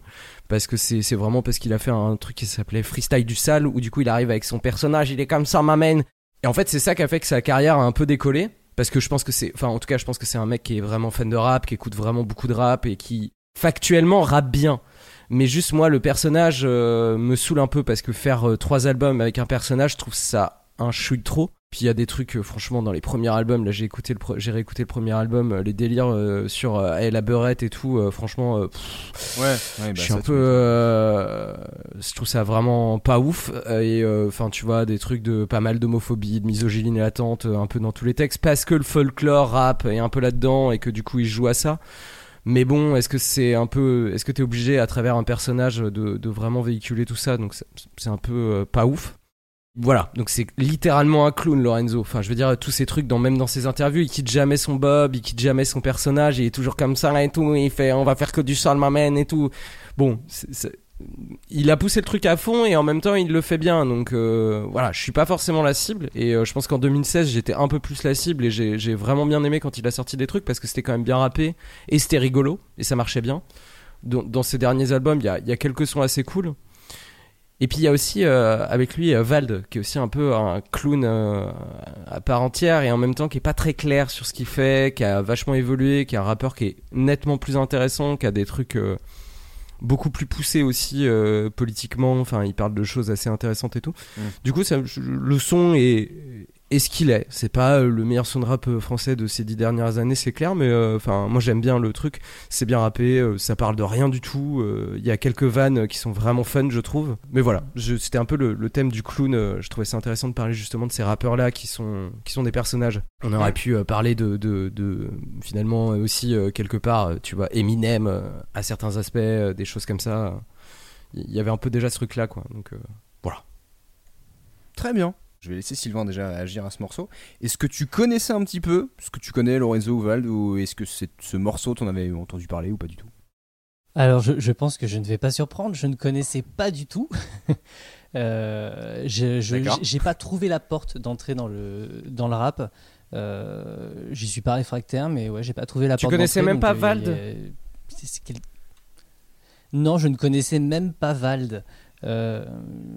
parce que c'est c'est vraiment parce qu'il a fait un truc qui s'appelait Freestyle du sale, où du coup, il arrive avec son personnage, il est comme ça, m'amène. Et en fait, c'est ça qui a fait que sa carrière a un peu décollé. Parce que je pense que c'est. Enfin, en tout cas, je pense que c'est un mec qui est vraiment fan de rap, qui écoute vraiment beaucoup de rap et qui, factuellement, rappe bien. Mais juste, moi, le personnage euh, me saoule un peu parce que faire euh, trois albums avec un personnage, je trouve ça un chouille trop. Puis il y a des trucs, euh, franchement, dans les premiers albums, là, j'ai écouté le j'ai réécouté le premier album, euh, les délires euh, sur euh, Hey, la beurette et tout, euh, franchement, euh, pff, Ouais, ouais, bah, je suis un peu euh, je trouve ça vraiment pas ouf. Et enfin tu vois des trucs de pas mal d'homophobie de misogynie latente un peu dans tous les textes. Parce que le folklore rap est un peu là dedans et que du coup il joue à ça mais bon est-ce que c'est un peu est-ce que t'es obligé à travers un personnage de, de vraiment véhiculer tout ça? Donc c'est- un peu euh, pas ouf voilà, donc c'est littéralement un clown Lorenzo. Enfin, je veux dire tous ces trucs dans même dans ses interviews, il quitte jamais son bob, il quitte jamais son personnage, il est toujours comme ça et tout, il fait on va faire que du sale m'amène et tout. Bon, c'est- il a poussé le truc à fond et en même temps il le fait bien. Donc euh, voilà, je suis pas forcément la cible et euh, je pense qu'en 2016 j'étais un peu plus la cible et j'ai vraiment bien aimé quand il a sorti des trucs parce que c'était quand même bien rappé et c'était rigolo et ça marchait bien. Dans, ses derniers albums, il y a, quelques sons assez cool. Et puis il y a aussi euh, avec lui Vald, qui est aussi un peu un clown à part entière et en même temps qui est pas très clair sur ce qu'il fait, qui a vachement évolué, qui est un rappeur qui est nettement plus intéressant, qui a des trucs beaucoup plus poussés aussi euh, politiquement. Enfin, il parle de choses assez intéressantes et tout. Mm. Du coup, ça, le son est est ce qu'il est. C'est pas euh, le meilleur son de rap euh, français de ces dix dernières années, c'est clair, mais euh, enfin, moi j'aime bien le truc. C'est bien rappé, euh, ça parle de rien du tout. euh, Il y a quelques vannes qui sont vraiment fun, je trouve. Mais voilà, je- c'était un peu le, le thème du clown. euh, je trouvais ça intéressant de parler justement de ces rappeurs là qui sont qui sont des personnages. On aurait pu euh, parler de, de, de finalement aussi euh, quelque part, tu vois, Eminem euh, à certains aspects, euh, des choses comme ça. Il y avait un peu déjà ce truc là, quoi. Donc euh, voilà. Très bien. Je vais laisser Sylvain déjà réagir à ce morceau. Est-ce que tu connaissais un petit peu Est-ce que tu connais Lorenzo ou Vald Ou est-ce que c'est ce morceau, t'en avais entendu parler ou pas du tout? Alors, je, je pense que je ne vais pas surprendre. Je ne connaissais pas du tout. Euh, je j'ai pas trouvé la porte d'entrée dans le dans le rap. Euh, J'y suis pas réfractaire, mais ouais, j'ai pas trouvé la Tu porte. connaissais d'entrée, même pas euh, il y a- Vald c'est- c'est quel- Non, je ne connaissais même pas Vald. Euh,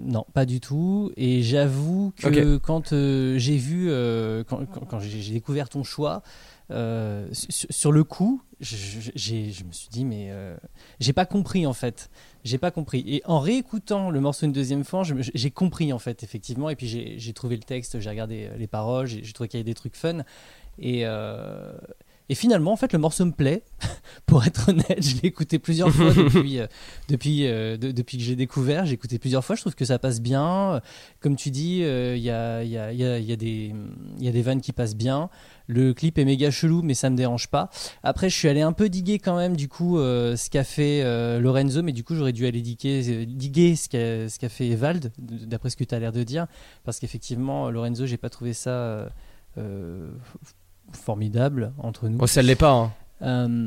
non, pas du tout. Et j'avoue que quand euh, j'ai vu, euh, quand, quand- quand j'ai découvert ton choix, euh, sur, sur le coup, je, je- me suis dit, mais euh, j'ai pas compris en fait. J'ai pas compris. Et en réécoutant le morceau une deuxième fois, j'ai compris en fait, effectivement. Et puis j'ai trouvé le texte, j'ai regardé euh, les paroles, j'ai trouvé qu'il y avait des trucs fun. Et, euh, et finalement, en fait, le morceau me plaît. Pour être honnête, je l'ai écouté plusieurs fois depuis, euh, depuis, euh, de- depuis que j'ai découvert. J'ai écouté plusieurs fois. Je trouve que ça passe bien. Comme tu dis, euh, il y, a, y, a, y, a, y, a des- il y a des vannes qui passent bien. Le clip est méga chelou, mais ça me dérange pas. Après, je suis allé un peu diguer quand même, du coup, ce qu'a fait Lorenzo, mais du coup, j'aurais dû aller diguer, diguer ce qu'a fait Vald, d- d'après ce que tu as l'air de dire. Parce qu'effectivement, Lorenzo, j'ai pas trouvé ça euh, formidable entre nous. Bon, ça l'est pas. hein. Euh,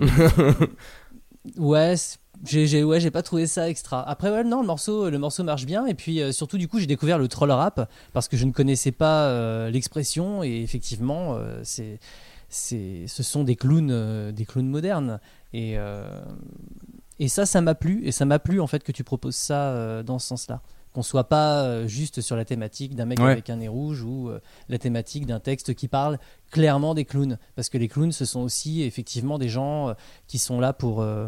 ouais, j'ai, j'ai, ouais, j'ai pas trouvé ça extra. Après, ouais, non, le morceau, le morceau marche bien. Et puis, euh, surtout, du coup, j'ai découvert le troll rap parce que je ne connaissais pas euh, l'expression. Et effectivement, c'est, c'est, ce sont des clowns, des clowns modernes. Et, et ça, ça m'a plu. Et ça m'a plu, en fait, que tu proposes ça dans ce sens-là. Qu'on soit pas euh, juste sur la thématique d'un mec Ouais. avec un nez rouge ou euh, la thématique d'un texte qui parle clairement des clowns. Parce que les clowns, ce sont aussi effectivement des gens euh, qui sont là pour, euh,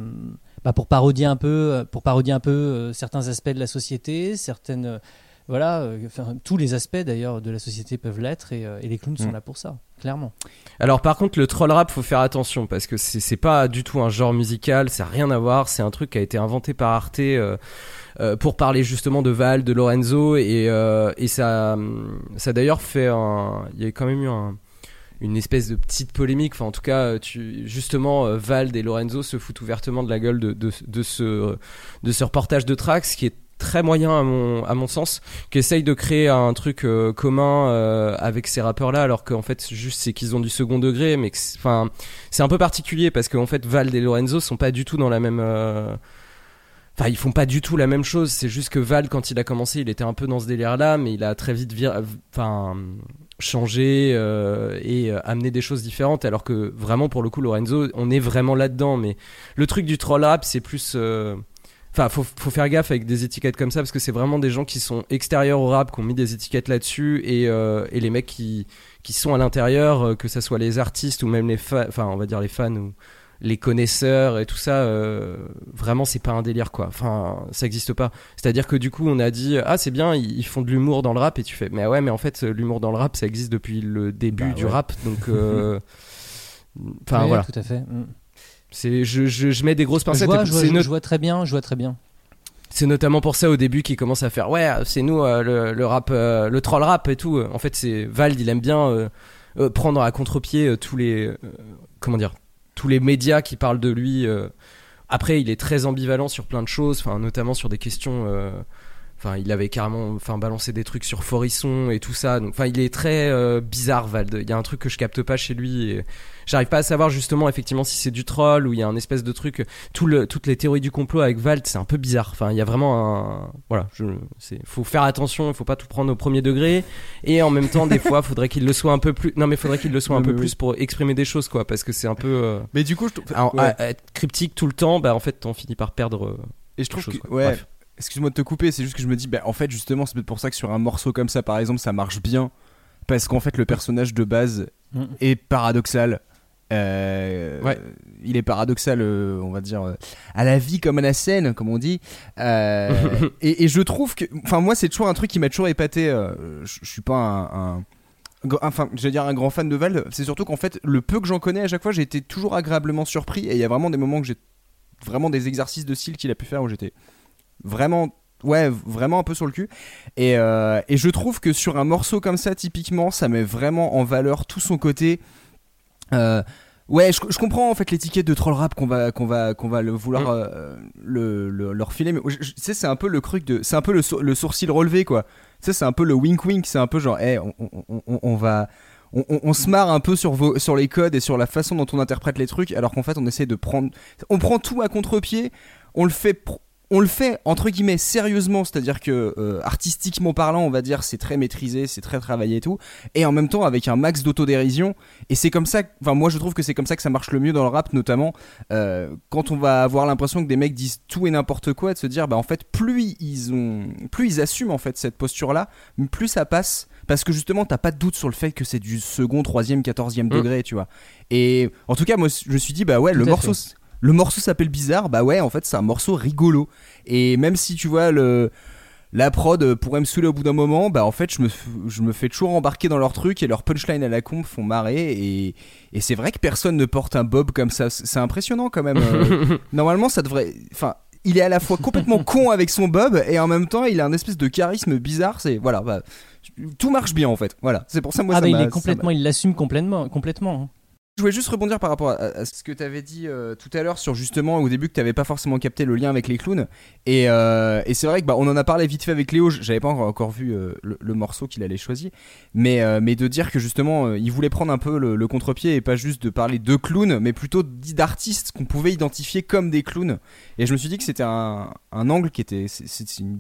bah, pour parodier un peu, pour parodier un peu certains aspects de la société, certaines, voilà, euh, enfin, tous les aspects d'ailleurs de la société peuvent l'être et, euh, et les clowns sont Mm. là pour ça, clairement. Alors par contre le troll rap faut faire attention parce que c'est pas du tout un genre musical, ça a rien à voir, c'est un truc qui a été inventé par Arte euh, euh, pour parler justement de Val, de Lorenzo et, euh, et ça hum, ça d'ailleurs fait un il y a quand même eu un une espèce de petite polémique, enfin en tout cas tu, justement Vald et Lorenzo se foutent ouvertement de la gueule de, de, de ce, de ce reportage de Trax qui est très moyen à mon, à mon sens, qui essaye de créer un truc euh, commun euh, avec ces rappeurs là alors qu'en fait juste c'est qu'ils ont du second degré mais enfin c'est un peu particulier parce qu'en fait Vald et Lorenzo sont pas du tout dans la même euh, Enfin, ils font pas du tout la même chose. C'est juste que Val, quand il a commencé, il était un peu dans ce délire-là, mais il a très vite vir- enfin, changé et amené des choses différentes. Alors que vraiment, pour le coup, Lorenzo, on est vraiment là-dedans. Mais le truc du troll rap, c'est plus. Enfin, faut, faut faire gaffe avec des étiquettes comme ça parce que c'est vraiment des gens qui sont extérieurs au rap, qui ont mis des étiquettes là-dessus et, euh, et les mecs qui, qui sont à l'intérieur, euh, que ça soit les artistes ou même les fans, enfin, on va dire les fans ou les connaisseurs et tout ça, euh, vraiment c'est pas un délire quoi. Enfin, ça existe pas. C'est-à-dire que du coup, on a dit ah c'est bien, ils font de l'humour dans le rap et tu fais mais ouais, mais en fait l'humour dans le rap ça existe depuis le début Bah du ouais. rap, donc euh, enfin voilà. tout à fait. Mm. C'est je, je, je mets des grosses Je pincettes. vois, et je, vois, je- no- je vois très bien, je vois très bien. c'est notamment pour ça au début qu'ils commencent à faire ouais c'est nous euh, le, le rap euh, le troll rap et tout en fait c'est Vald il aime bien euh, prendre à contre-pied tous les comment dire tous les médias qui parlent de lui après il est très ambivalent sur plein de choses enfin notamment sur des questions Enfin, il avait carrément, enfin, balancé des trucs sur Forisson et tout ça. Donc, enfin, il est très euh, bizarre, Vald. Il y a un truc que je capte pas chez lui. Et j'arrive pas à savoir justement, effectivement, si c'est du troll ou il y a un espèce de truc. Tout le, toutes les théories du complot avec Vald, c'est un peu bizarre. Enfin, il y a vraiment un, voilà, je, faut faire attention. Il faut pas tout prendre au premier degré. Et en même temps, des fois, faudrait qu'il le soit un peu plus. Non, mais faudrait qu'il le soit un peu oui. plus pour exprimer des choses, quoi, parce que c'est un peu. euh, Mais du coup, je trouve. à- ouais. à être cryptique tout le temps, bah en fait, on finit par perdre. euh, Et je trouve chose, que, quoi. ouais, Bref. Excuse-moi de te couper, c'est juste que je me dis, bah, en fait, justement, c'est peut-être pour ça que sur un morceau comme ça, par exemple, ça marche bien. Parce qu'en fait, le personnage de base Mm. est paradoxal. Euh, Ouais. Il est paradoxal, euh, on va dire, euh, à la vie comme à la scène, comme on dit. Et, et je trouve que, enfin, moi, c'est toujours un truc qui m'a toujours épaté. je suis pas un. Enfin, veux dire un grand fan de Val, c'est surtout qu'en fait, le peu que j'en connais à chaque fois, j'ai été toujours agréablement surpris. Et il y a vraiment des moments que j'ai vraiment des exercices de style qu'il a pu faire où j'étais vraiment ouais vraiment un peu sur le cul et, euh, et je trouve que sur un morceau comme ça typiquement ça met vraiment en valeur tout son côté euh, Ouais, je, je comprends en fait l'étiquette de troll rap qu'on va qu'on va qu'on va le vouloir Mm. euh, le, le- leur filer mais tu sais c'est un peu le truc de c'est un peu le, le sourcil relevé quoi. Tu sais c'est un peu le wink wink, c'est un peu genre eh on, on, on- on- on va on, se marre un peu sur vos sur les codes et sur la façon dont on interprète les trucs alors qu'en fait on essaie de prendre on prend tout à contre-pied, on le fait on le fait entre guillemets sérieusement, c'est-à-dire que euh, artistiquement parlant, on va dire c'est très maîtrisé, c'est très travaillé et tout, et en même temps avec un max d'autodérision. Et c'est comme ça, enfin moi je trouve que c'est comme ça que ça marche le mieux dans le rap, notamment euh, quand on va avoir l'impression que des mecs disent tout et n'importe quoi, de se dire bah en fait plus ils ont, plus ils assument en fait cette posture-là, plus ça passe. Parce que justement, t'as pas de doute sur le fait que c'est du second, troisième, quatorzième degré, tu vois. Et en tout cas, moi, je me suis dit, bah ouais, Tout le morceau, fait. Le morceau s'appelle bizarre, bah ouais, en fait, c'est un morceau rigolo. Et même si tu vois le la prod euh, pourrait me saouler au bout d'un moment, bah en fait je me, je me fais toujours embarquer dans leur truc et leurs punchlines à la con me font marrer et, et c'est vrai que personne ne porte un bob comme ça, c'est impressionnant quand même. euh. Normalement ça devrait, enfin il est à la fois complètement con avec son bob et en même temps il a un espèce de charisme bizarre, c'est voilà, bah, tout marche bien en fait, voilà, c'est pour ça moi ah ça bah il est complètement, il l'assume complètement, complètement. Je voulais juste rebondir par rapport à, ce que tu avais dit euh, tout à l'heure sur justement au début que tu n'avais pas forcément capté le lien avec les clowns. Et, euh, et c'est vrai que bah, on en a parlé vite fait avec Léo. J'avais pas encore, vu euh, le, morceau qu'il allait choisir, mais mais de dire que justement il voulait prendre un peu le, contre-pied et pas juste de parler de clowns, mais plutôt d'artistes qu'on pouvait identifier comme des clowns. Et je me suis dit que c'était un, angle qui était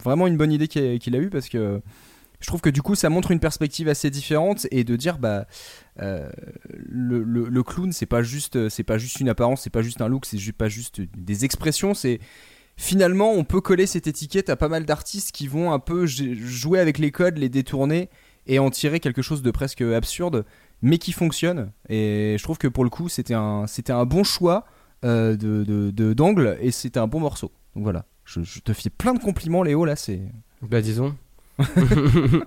vraiment une bonne idée qu'il a, qu'il a eu parce que je trouve que du coup ça montre une perspective assez différente et de dire bah euh, le, clown c'est pas juste c'est pas juste une apparence c'est pas juste un look c'est pas juste des expressions c'est finalement on peut coller cette étiquette à pas mal d'artistes qui vont un peu jouer avec les codes les détourner et en tirer quelque chose de presque absurde mais qui fonctionne. Et je trouve que pour le coup c'était un bon choix euh, de- d'angle et c'était un bon morceau. Donc voilà. Je, je te fais plein de compliments Léo là c'est Bah disons.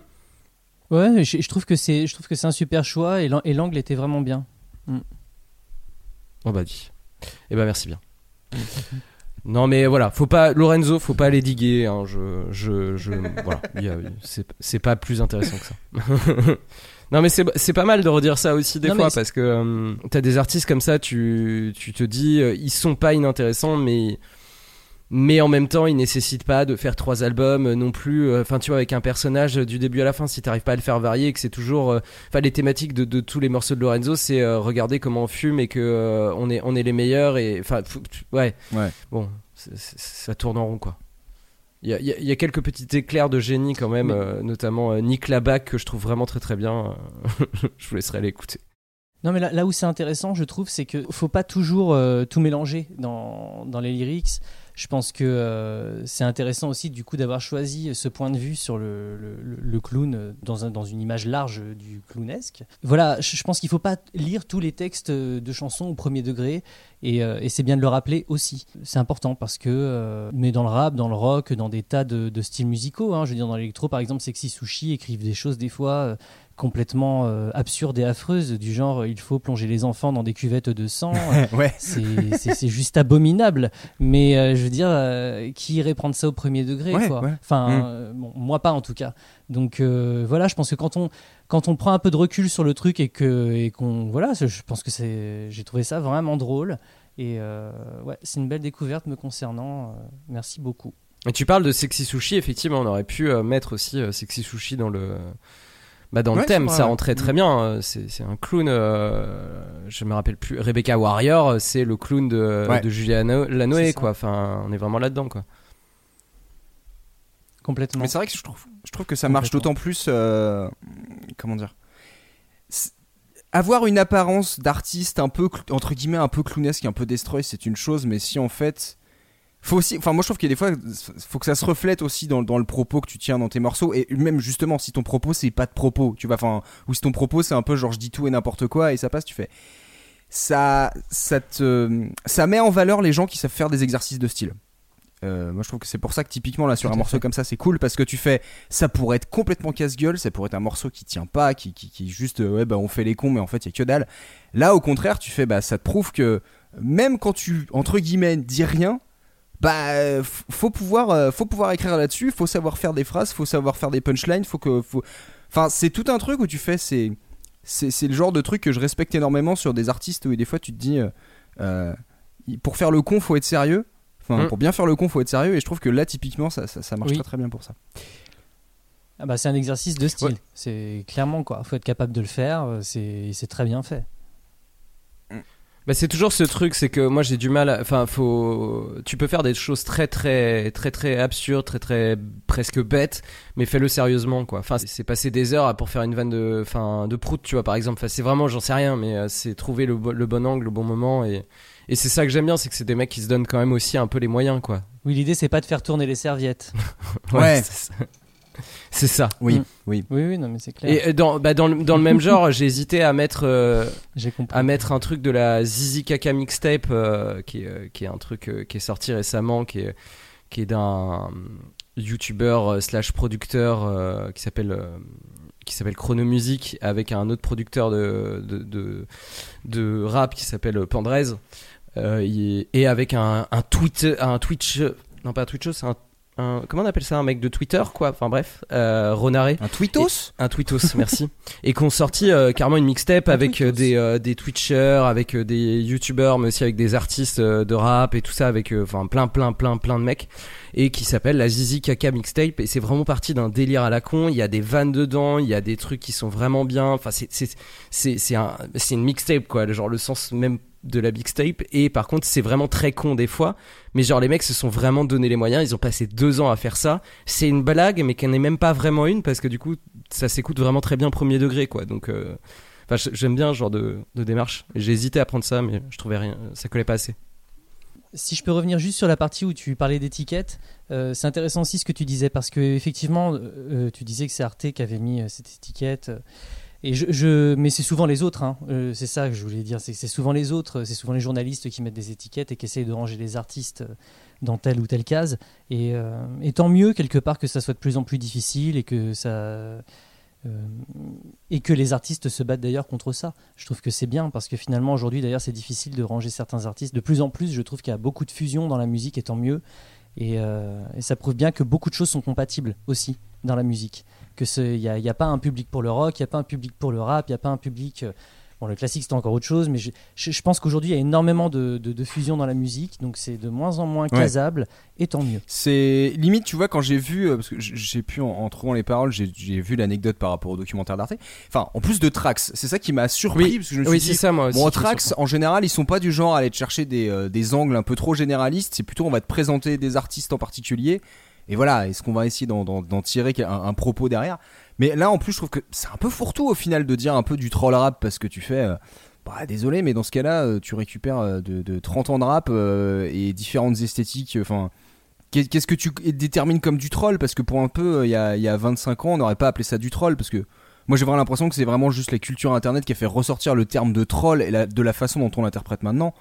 Ouais, je, je trouve que c'est, je trouve que c'est un super choix et l'an- et l'angle était vraiment bien. On bah dit. Eh ben merci bien. Non mais voilà, faut pas Lorenzo, faut pas les diguer. hein, je, je, je, voilà, c'est pas plus intéressant que ça. non mais c'est c'est pas mal de redire ça aussi des Non, fois parce que euh, t'as des artistes comme ça, tu, tu te dis euh, ils sont pas inintéressants mais mais en même temps ils nécessitent pas de faire trois albums euh, non plus. euh, Enfin tu vois avec un personnage du début à la fin, si t'arrives pas à le faire varier et que c'est toujours euh, enfin les thématiques de, de tous les morceaux de Lorenzo c'est euh, regarder comment on fume et que euh, on est on est les meilleurs et enfin tu- ouais Ouais. bon ça tourne en rond quoi il y a, il y a- il y a quelques petits éclairs de génie quand même Mais- euh, notamment euh, Nick Labac que je trouve vraiment très très bien je vous laisserai l'écouter Non, mais là, là où c'est intéressant, je trouve, c'est que faut pas toujours euh, tout mélanger dans, dans les lyrics. Je pense que euh, c'est intéressant aussi, du coup, d'avoir choisi ce point de vue sur le, le, clown euh, dans, un, dans une image large du clownesque. Voilà, je, pense qu'il faut pas lire tous les textes de chansons au premier degré, et, euh, et c'est bien de le rappeler aussi. C'est important parce que, euh, mais dans le rap, dans le rock, dans des tas de, de styles musicaux, hein, je veux dire, dans l'électro, par exemple, Sexy Sushi écrivent des choses des fois. Complètement euh, absurdes et affreuses du genre il faut plonger les enfants dans des cuvettes de sang. Ouais. C'est c'est- c'est juste abominable. Mais euh, je veux dire euh, qui irait prendre ça au premier degré Ouais, quoi? ouais. enfin Mm. euh, bon, moi pas en tout cas. Donc euh, voilà je pense que quand on quand on prend un peu de recul sur le truc et que et qu'on voilà je pense que c'est j'ai trouvé ça vraiment drôle. Et euh, ouais c'est une belle découverte me concernant euh, merci beaucoup. Et tu parles de Sexy Sushi effectivement on aurait pu euh, mettre aussi euh, Sexy Sushi dans le bah dans le thème ça rentrait très bien euh, c'est c'est un clown euh, je me rappelle plus Rebecca Warrior euh, c'est le clown de, Ouais. de Julia Lano- Lanoé quoi enfin on est vraiment là dedans quoi complètement Mais c'est vrai que je trouve, je trouve que ça marche d'autant plus. euh, comment dire Avoir une apparence d'artiste un peu, entre guillemets, un peu clownesque, un peu destroy, c'est une chose, mais si en fait. Faut aussi, enfin moi je trouve qu'il y a des fois, faut que ça se reflète aussi dans, dans le propos que tu tiens dans tes morceaux et même justement si ton propos c'est pas de propos, tu vois, enfin ou si ton propos c'est un peu genre je dis tout et n'importe quoi et ça passe, tu fais ça, ça te, ça met en valeur les gens qui savent faire des exercices de style. Euh, moi je trouve que c'est pour ça que typiquement là sur un morceau fait. comme ça c'est cool parce que tu fais ça pourrait être complètement casse-gueule ça pourrait être un morceau qui tient pas qui, qui, qui juste euh, ouais bah on fait les cons mais en fait il y a que dalle là au contraire tu fais bah ça te prouve que même quand tu entre guillemets dis rien bah euh, faut pouvoir euh, faut pouvoir écrire là-dessus faut savoir faire des phrases faut savoir faire des punchlines faut que faut enfin c'est tout un truc où tu fais c'est c'est c'est le genre de truc que je respecte énormément sur des artistes où des fois tu te dis euh, pour faire le con faut être sérieux enfin Mm. pour bien faire le con faut être sérieux et je trouve que là typiquement ça, ça, ça marche Oui. très très bien pour ça Ah bah, c'est un exercice de style. Ouais. C'est clairement quoi. Faut être capable de le faire. c'est très bien fait. Bah, c'est toujours ce truc, c'est que moi j'ai du mal. à- Enfin, faut. Tu peux faire des choses très très très très absurdes, très très presque bêtes, mais fais-le sérieusement, quoi. Enfin, c'est- passer des heures à- pour faire une vanne de, enfin, de prout, tu vois, par exemple. Enfin, c'est vraiment, j'en sais rien, mais euh, c'est trouver le, bo- le bon angle, le bon moment, et et c'est ça que j'aime bien, c'est que c'est des mecs qui se donnent quand même aussi un peu les moyens, quoi. Oui, l'idée c'est pas de faire tourner les serviettes. Ouais. C'est ça. oui Mm. oui oui, oui, non mais c'est clair. Et euh, dans, bah, dans, le, dans le même genre, j'ai hésité à mettre, euh, J'ai compris. à mettre un truc de la Zizi Kaka mixtape euh, qui, est, euh, qui est un truc euh, qui est sorti récemment, qui est, qui est d'un youtubeur euh, slash producteur euh, qui s'appelle euh, qui s'appelle Chronomusic avec un autre producteur de, de, de, de rap qui s'appelle Pandrez euh, et avec un, un tweet un Twitch non pas un Twitch c'est un, un- comment on appelle ça un mec de Twitter quoi enfin bref euh, Renaré un tweetos un tweetos, merci. Et qu'on sorti euh, carrément une mixtape Un avec euh, tweetos. des, euh, des Twitchers, avec euh, des YouTubers, mais aussi avec des artistes euh, de rap et tout ça, avec euh, enfin plein, plein, plein, plein de mecs. Et qui s'appelle la Zizi Kaka mixtape. Et c'est vraiment parti d'un délire à la con. Il y a des vannes dedans, il y a des trucs qui sont vraiment bien. Enfin, c'est, c'est, c'est, c'est, un, c'est une mixtape, quoi. Genre le sens même de la mixtape. Et par contre, c'est vraiment très con des fois. Mais genre, les mecs se sont vraiment donné les moyens. Ils ont passé deux ans à faire ça. C'est une blague, mais qu'elle n'est même pas vraiment une parce que du coup, ça s'écoute vraiment très bien premier degré, quoi. Donc, euh, j'aime bien ce genre de, de démarche. J'ai hésité à prendre ça, mais je trouvais rien. Ça collait pas assez. Si je peux revenir juste sur la partie où tu parlais d'étiquette, euh, c'est intéressant aussi ce que tu disais parce que effectivement, euh, tu disais que c'est Arte qui avait mis cette étiquette. Et je, mais c'est souvent les autres. hein, euh, c'est ça que je voulais dire. C'est souvent les autres. C'est souvent les journalistes qui mettent des étiquettes et qui essayent de ranger les artistes euh, dans telle ou telle case. Et, euh, et tant mieux quelque part que ça soit de plus en plus difficile et que ça. et que les artistes se battent d'ailleurs contre ça. Je trouve que c'est bien parce que finalement aujourd'hui d'ailleurs c'est difficile de ranger certains artistes. De plus en plus je trouve qu'il y a beaucoup de fusion dans la musique et tant mieux. Et ça prouve bien que beaucoup de choses sont compatibles aussi dans la musique. Que il n'y a, il y a pas un public pour le rock, il n'y a pas un public pour le rap, il n'y a pas un public... euh, Bon, le classique, c'est encore autre chose, mais je, je- je pense qu'aujourd'hui, il y a énormément de, de, de fusion dans la musique, donc c'est de moins en moins Ouais. casable, et tant mieux. C'est limite, tu vois, quand j'ai vu, euh, parce que j'ai pu, en, en trouvant les paroles, j'ai j'ai vu l'anecdote par rapport au documentaire d'Arte. Enfin, en plus de Trax, c'est ça qui m'a surpris, Oui. parce que je me suis Oui, dit, c'est ça, moi aussi. Bon, Trax, en général, ils sont pas du genre à aller te chercher des, euh, des angles un peu trop généralistes. C'est plutôt, on va te présenter des artistes en particulier. Et voilà, est-ce qu'on va essayer d'en- tirer un, propos derrière? Mais là, en plus, je trouve que c'est un peu fourre-tout au final de dire un peu du troll rap parce que tu fais. euh, bah, désolé, mais dans ce cas-là, euh, tu récupères euh, de, de 30 ans de rap et différentes esthétiques. Enfin, qu'est- qu'est-ce que tu détermines comme du troll? Parce que pour un peu, il y, a, il y a 25 ans, on n'aurait pas appelé ça du troll parce que moi j'ai vraiment l'impression que c'est vraiment juste la culture internet qui a fait ressortir le terme de troll et de la façon dont on l'interprète maintenant.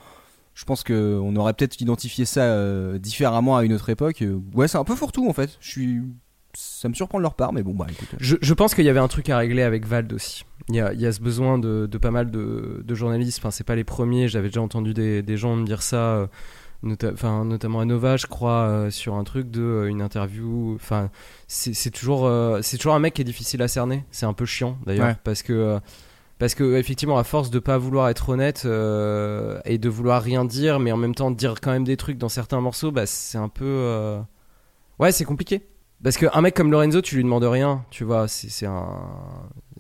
Je pense que on aurait peut-être identifié ça euh, différemment à une autre époque. Ouais, c'est un peu fourre-tout en fait. Je suis, ça me surprend de leur part, mais bon bah écoute. Je, je pense qu'il y avait un truc à régler avec Vald aussi. Il y a, il y a ce besoin de, de pas mal de, de journalistes. Enfin, c'est pas les premiers. J'avais déjà entendu des, des gens me dire ça, euh, nota- notamment à Nova, je crois, euh, sur un truc de euh, une interview. Enfin, c'est toujours, c'est toujours un mec qui est difficile à cerner. C'est un peu chiant d'ailleurs Ouais. parce que. Parce que effectivement, à force de pas vouloir être honnête euh, et de vouloir rien dire, mais en même temps dire quand même des trucs dans certains morceaux, bah c'est un peu, euh, ouais, c'est compliqué. Parce qu'un mec comme Lorenzo, tu lui demandes rien, tu vois, c'est un,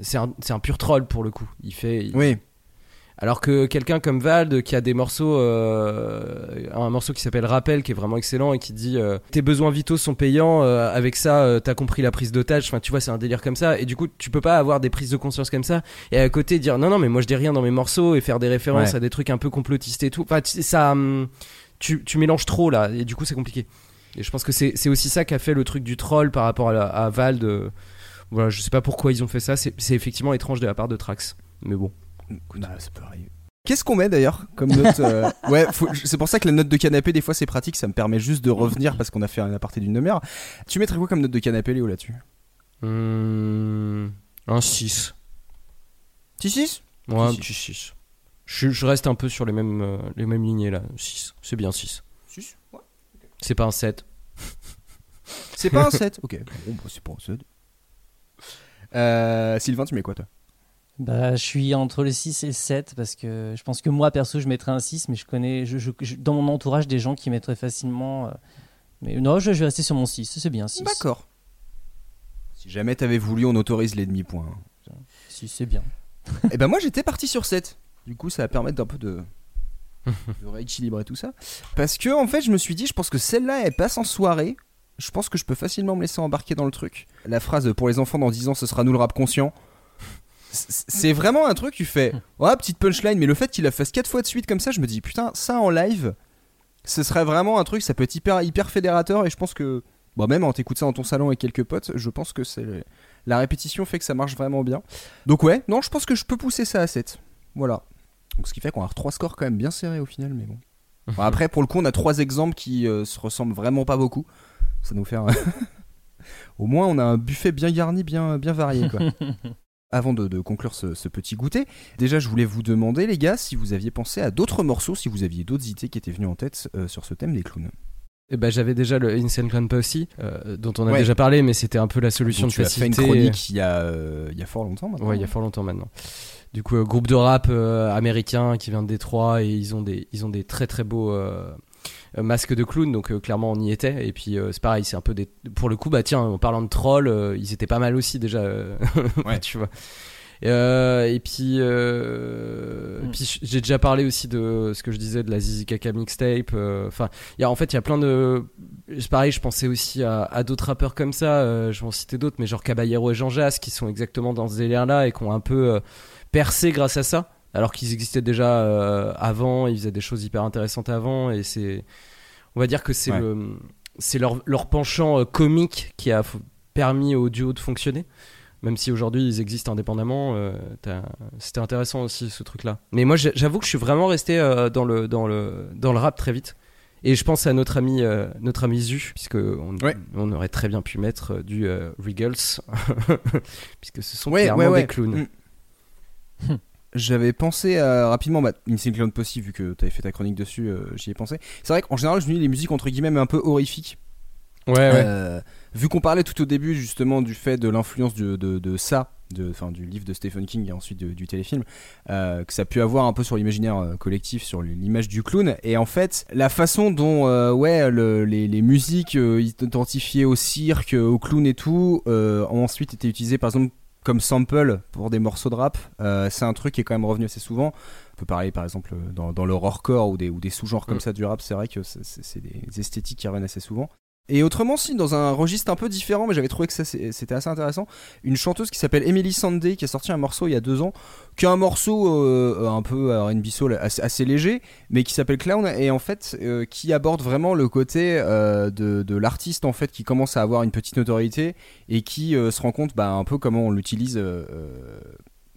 c'est un, un pur troll pour le coup. Il fait, il- Oui. Alors que quelqu'un comme Vald qui a des morceaux, euh, un morceau qui s'appelle Rappel qui est vraiment excellent et qui dit euh, tes besoins vitaux sont payants, euh, avec ça euh, t'as compris la prise d'otage. Enfin tu vois c'est un délire comme ça et du coup tu peux pas avoir des prises de conscience comme ça et à côté dire non non mais moi je dis rien dans mes morceaux et faire des références Ouais. à des trucs un peu complotistes et tout. Enfin tu- ça, hum, tu, tu mélanges trop là et du coup c'est compliqué. Et je pense que c'est aussi ça qui a fait le truc du troll par rapport à, la- à Vald. euh, voilà je sais pas pourquoi ils ont fait ça. C'est effectivement étrange de la part de Trax. Mais bon. Bah, ça peut arriver. Qu'est-ce qu'on met d'ailleurs comme note euh, Ouais, faut- c'est pour ça que la note de canapé, des fois, c'est pratique. Ça me permet juste de revenir parce qu'on a fait un aparté d'une demi-heure. Tu mettrais quoi comme note de canapé, Léo, là-dessus? Hum, un 6. 6-6 Ouais, un Six. petit 6. Je, je reste un peu sur les mêmes, euh, les mêmes lignées là. 6. C'est bien 6. 6 ouais. C'est pas un 7. C'est pas un 7 Ok, bon, bah, c'est pas un 7. Euh, Sylvain, tu mets quoi, toi? Bah, je suis entre le 6 et le 7 parce que je pense que moi, perso, je mettrais un 6, mais je connais je, je- je- dans mon entourage des gens qui mettraient facilement. euh, mais non, je, je vais rester sur mon 6, c'est bien 6. D'accord. Si jamais t'avais voulu, on autorise les demi-points. 6, c'est bien. Et ben moi j'étais parti sur 7. Du coup ça va permettre d'un peu de, de rééquilibrer tout ça. Parce que en fait je me suis dit, je pense que celle-là elle passe en soirée. Je pense que je peux facilement me laisser embarquer dans le truc. La phrase pour les enfants dans 10 ans ce sera nous le rap conscient. C'est vraiment un truc, tu fais, ouais, petite punchline, mais le fait qu'il la fasse 4 fois de suite comme ça, je me dis, putain, ça en live, ce serait vraiment un truc, ça peut être hyper, hyper fédérateur, et je pense que, bon, même en t'écoutes ça dans ton salon avec quelques potes, je pense que c'est la répétition fait que ça marche vraiment bien. Donc ouais, non, je pense que je peux pousser ça à 7. Voilà. Donc ce qui fait qu'on a trois scores quand même bien serrés au final, mais bon. Bon, après, pour le coup, on a trois exemples qui euh, se ressemblent vraiment pas beaucoup. Ça nous fait un- Au moins, on a un buffet bien garni, bien, bien varié, quoi. Avant de, de conclure ce, ce petit goûter, déjà je voulais vous demander les gars si vous aviez pensé à d'autres morceaux, si vous aviez d'autres idées qui étaient venues en tête euh, sur ce thème des clowns. Et bah, j'avais déjà le Insane Clown Posse, euh, dont on a Ouais. déjà parlé, mais c'était un peu la solution Donc, de tu as fait une facilité. chronique il y a, euh, il y a fort longtemps maintenant. Ouais, il y a fort longtemps maintenant. Du coup, groupe de rap américain qui vient de Détroit et ils ont des, ils ont des très très beaux euh, euh, masques de clown, donc euh, clairement on y était. Et puis euh, c'est pareil, c'est un peu des. Pour le coup, bah tiens, en parlant de trolls, euh, ils étaient pas mal aussi déjà, euh, Ouais. tu vois. Euh, et puis, euh, et Mm. puis j'ai déjà parlé aussi de ce que je disais de la Zizi Kaka mixtape. euh, Enfin, il y a en fait il y a plein de. C'est pareil, je pensais aussi à, à d'autres rappeurs comme ça. euh, je vais en citer d'autres, mais genre Caballero et Jean Jass qui sont exactement dans ce délire-là et qui ont un peu euh, percé grâce à ça. Alors qu'ils existaient déjà euh, avant, ils faisaient des choses hyper intéressantes avant et c'est. On va dire que c'est Ouais. le, c'est leur, leur penchant euh, comique qui a permis au duo de fonctionner. Même si aujourd'hui ils existent indépendamment, euh, c'était intéressant aussi ce truc-là. Mais moi j'avoue que je suis vraiment resté euh, dans, le, dans, le, dans le rap très vite. Et je pense à notre ami, euh, notre ami Zu, puisque on, Ouais. on aurait très bien pu mettre euh, du euh, Regals, puisque ce sont Ouais, clairement ouais, ouais. des clowns. Mm. J'avais pensé à, rapidement, bah, Insane Clown Posse, vu que tu avais fait ta chronique dessus, euh, j'y ai pensé. C'est vrai qu'en général, je me dis les musiques entre guillemets mais un peu horrifiques. Ouais, ouais. Euh, vu qu'on parlait tout au début justement du fait de l'influence de, de, de ça, de, du livre de Stephen King et ensuite de- du téléfilm, euh, que ça a pu avoir un peu sur l'imaginaire collectif, sur l'image du clown. Et en fait, la façon dont ouais, le- les, les musiques identifiées au cirque, au clown et tout, ont ensuite été utilisées par exemple comme sample pour des morceaux de rap, euh, c'est un truc qui est quand même revenu assez souvent. On peut parler par exemple dans, dans le horrorcore ou des, ou des sous-genres comme Mm. ça du rap, c'est vrai que c'est des esthétiques qui reviennent assez souvent. Et autrement, si, dans un registre un peu différent, mais j'avais trouvé que ça, c'était assez intéressant, une chanteuse qui s'appelle Emily Sandé, qui a sorti un morceau il y a deux ans, qui est un morceau euh, un peu R&B assez, léger, mais qui s'appelle Clown, et en fait, euh, qui aborde vraiment le côté euh, de, l'artiste, en fait, qui commence à avoir une petite notoriété, et qui se rend compte bah, un peu comment on l'utilise...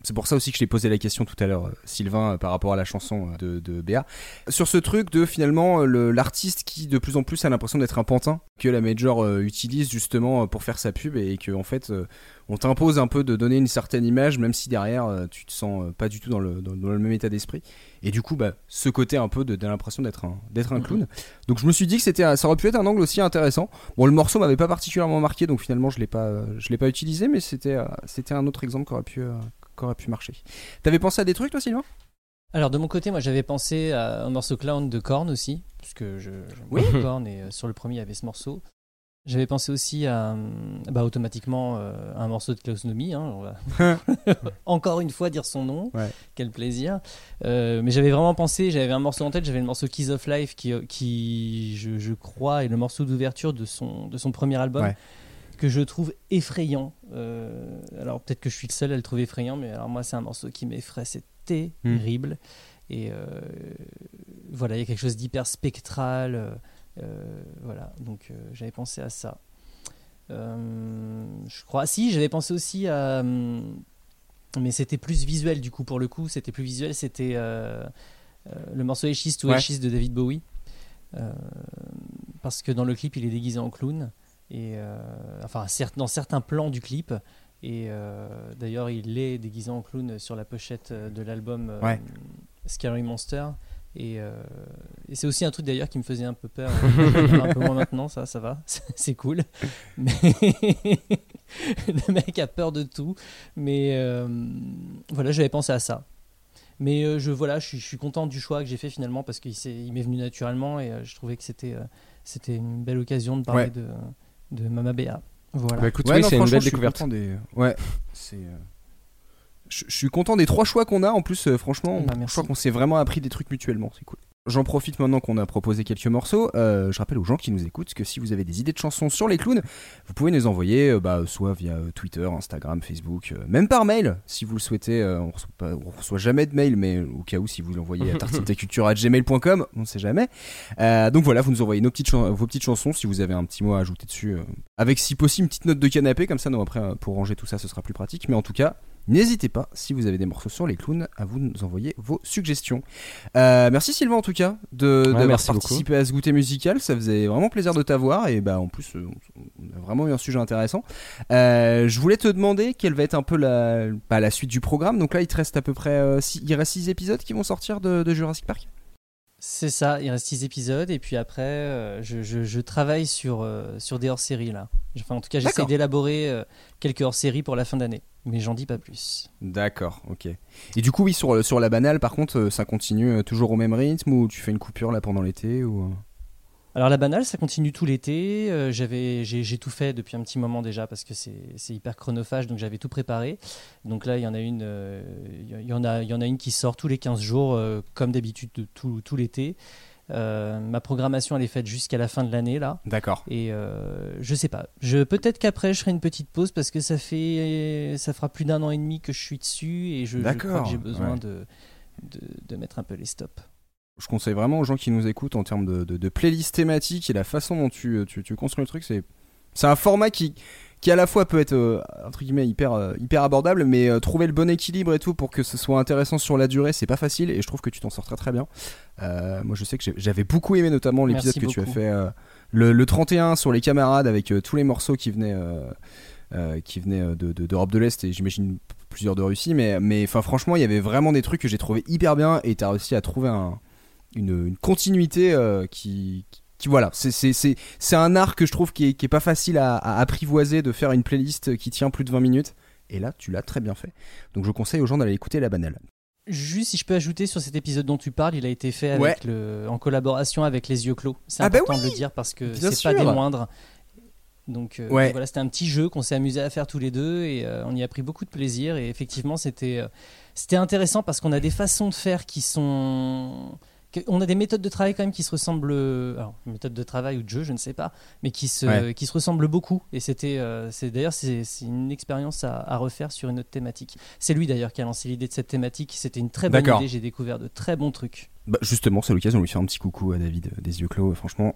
c'est pour ça aussi que je t'ai posé la question tout à l'heure, euh, Sylvain, euh, par rapport à la chanson euh, de, de Béa. Sur ce truc de finalement le- l'artiste qui de plus en plus a l'impression d'être un pantin que la major euh, utilise justement pour faire sa pub et que en fait euh, on t'impose un peu de donner une certaine image même si derrière euh, tu te sens pas du tout dans le, dans, dans le même état d'esprit. Et du coup, bah, ce côté un peu de, de l'impression d'être un, d'être un clown. Donc je me suis dit que c'était, ça aurait pu être un angle aussi intéressant. Bon, le morceau m'avait pas particulièrement marqué, donc finalement je l'ai pas, je l'ai pas utilisé, mais c'était, c'était un autre exemple qui aurait pu, euh, qui aurait pu marcher. T'avais pensé à des trucs toi, Sylvain? Alors de mon côté, moi j'avais pensé à un morceau clown de Korn aussi, puisque je, Oui. Korn et euh, sur le premier il y avait ce morceau. J'avais pensé aussi à, hum, bah, automatiquement euh, à un morceau de Klaus Nomi, hein, on va encore une fois dire son nom, Ouais. quel plaisir. Euh, mais j'avais vraiment pensé, j'avais un morceau en tête, j'avais le morceau Keys of Life qui, euh, qui je, je crois, est le morceau d'ouverture de son, de son premier album. Ouais. Que je trouve effrayant. Euh, alors peut-être que je suis le seul à le trouver effrayant, mais alors moi c'est un morceau qui m'effraie, c'est terrible. Et euh, voilà, il y a quelque chose d'hyper spectral. euh, voilà, donc j'avais pensé à ça. Je crois, si, j'avais pensé aussi à. hum, Mais c'était plus visuel du coup, pour le coup, c'était plus visuel, c'était le morceau Eschist ou Ouais. De David Bowie. Parce que dans le clip, il est déguisé en clown. Et euh, enfin, dans certains plans du clip. Et euh, d'ailleurs, il est déguisé en clown sur la pochette euh, de l'album Ouais. Scary Monster. Et, euh, et c'est aussi un truc d'ailleurs qui me faisait un peu peur. un peu moins maintenant, ça, ça va, c'est cool. Mais, le mec a peur de tout. Mais euh, voilà, j'avais pensé à ça. Mais euh, je, voilà, je, suis, je suis content du choix que j'ai fait finalement parce qu'il m'est venu naturellement et je trouvais que c'était c'était une belle occasion de parler Ouais. de, de Mama Béa. Voilà. Bah écoute, Ouais, oui, c'est une belle je suis découverte. content des- Ouais, c'est. euh, Je, je suis content des trois choix qu'on a. En plus, euh, franchement, Bah, je crois qu'on s'est vraiment appris des trucs mutuellement. C'est cool. J'en profite maintenant qu'on a proposé quelques morceaux. Euh, je rappelle aux gens qui nous écoutent que si vous avez des idées de chansons sur les clowns, vous pouvez nous envoyer euh, bah, soit via euh, Twitter, Instagram, Facebook, euh, même par mail si vous le souhaitez. on, reçoit pas- on reçoit jamais de mail, mais au cas où, si vous l'envoyez à tartinetaculture.gmail.com, on ne sait jamais. Donc voilà, vous nous envoyez nos petites chan- vos petites chansons si vous avez un petit mot à ajouter dessus. avec si possible une petite note de canapé, comme ça, non, après, pour ranger tout ça, ce sera plus pratique. Mais en tout cas, n'hésitez pas, si vous avez des morceaux sur les clowns, à vous nous envoyer vos suggestions. Euh, merci Sylvain, en tout cas, de, d'avoir merci participé à ce goûter musical. Ça faisait vraiment plaisir de t'avoir. Et bah, en plus, euh, on a vraiment eu un sujet intéressant. Euh, je voulais te demander quelle va être un peu la, bah, la suite du programme. Donc là, il te reste à peu près euh, six, il reste 6 épisodes qui vont sortir de, de Jurassic Park. C'est ça, il reste 6 épisodes et puis après euh, je, je- je travaille sur, euh, sur des hors-séries là. Enfin, en tout cas j'essaie d'élaborer euh, quelques hors-séries pour la fin d'année, mais j'en dis pas plus. D'accord, ok. Et du coup, oui, sur, sur la banale, par contre, ça continue toujours au même rythme ou tu fais une coupure là pendant l'été ou... Alors la banale ça continue tout l'été, euh, j'avais, j'ai, j'ai tout fait depuis un petit moment déjà parce que c'est, c'est hyper chronophage donc j'avais tout préparé. Donc là il y en a une, euh, il y en a, il y en a une qui sort tous les 15 jours euh, comme d'habitude de tout, tout l'été. Ma programmation elle est faite jusqu'à la fin de l'année là. D'accord. Et je sais pas. Je peut-être qu'après je ferai une petite pause parce que ça fait ça fera plus d'un an et demi que je suis dessus et je, je crois D'accord, que j'ai besoin ouais. de, de de mettre un peu les stops. Je conseille vraiment aux gens qui nous écoutent en termes de, de, de playlist thématique et la façon dont tu, euh, tu, tu construis le truc, c'est c'est un format qui, qui à la fois peut être euh, entre guillemets hyper, euh, hyper abordable, mais euh, trouver le bon équilibre et tout pour que ce soit intéressant sur la durée, c'est pas facile et je trouve que tu t'en sors très très bien. Moi je sais que j'avais beaucoup aimé notamment l'épisode que tu as fait le, le 31 sur les camarades avec tous les morceaux qui venaient, qui venaient euh, de- de- d'Europe de, l'Est et j'imagine plusieurs de Russie, mais, mais franchement il y avait vraiment des trucs que j'ai trouvé hyper bien et tu as réussi à trouver un, une, une continuité euh, qui, qui voilà c'est c'est- c'est c'est un art que je trouve qui est, qui est pas facile à, à apprivoiser de faire une playlist qui tient plus de 20 minutes et là tu l'as très bien fait donc je conseille aux gens d'aller écouter la banale Juste si je peux ajouter sur cet épisode dont tu parles, il a été fait avec Ouais. le, en collaboration avec les yeux clos. C'est Ah bah important de oui le dire parce que c'est pas des moindres. Donc, euh, Ouais. donc voilà, c'était un petit jeu qu'on s'est amusé à faire tous les deux et euh, on y a pris beaucoup de plaisir et effectivement c'était euh, c'était intéressant parce qu'on a des façons de faire qui sont on a des méthodes de travail quand même qui se ressemblent alors méthode de travail ou de jeu je ne sais pas mais qui se Ouais. qui se ressemblent beaucoup et c'était euh, c'est d'ailleurs c'est une expérience à, à refaire sur une autre thématique c'est lui d'ailleurs qui a lancé l'idée de cette thématique c'était une très bonne idée j'ai découvert de très bons trucs Bah, justement, c'est l'occasion de lui faire un petit coucou à David euh, des yeux clos. Franchement,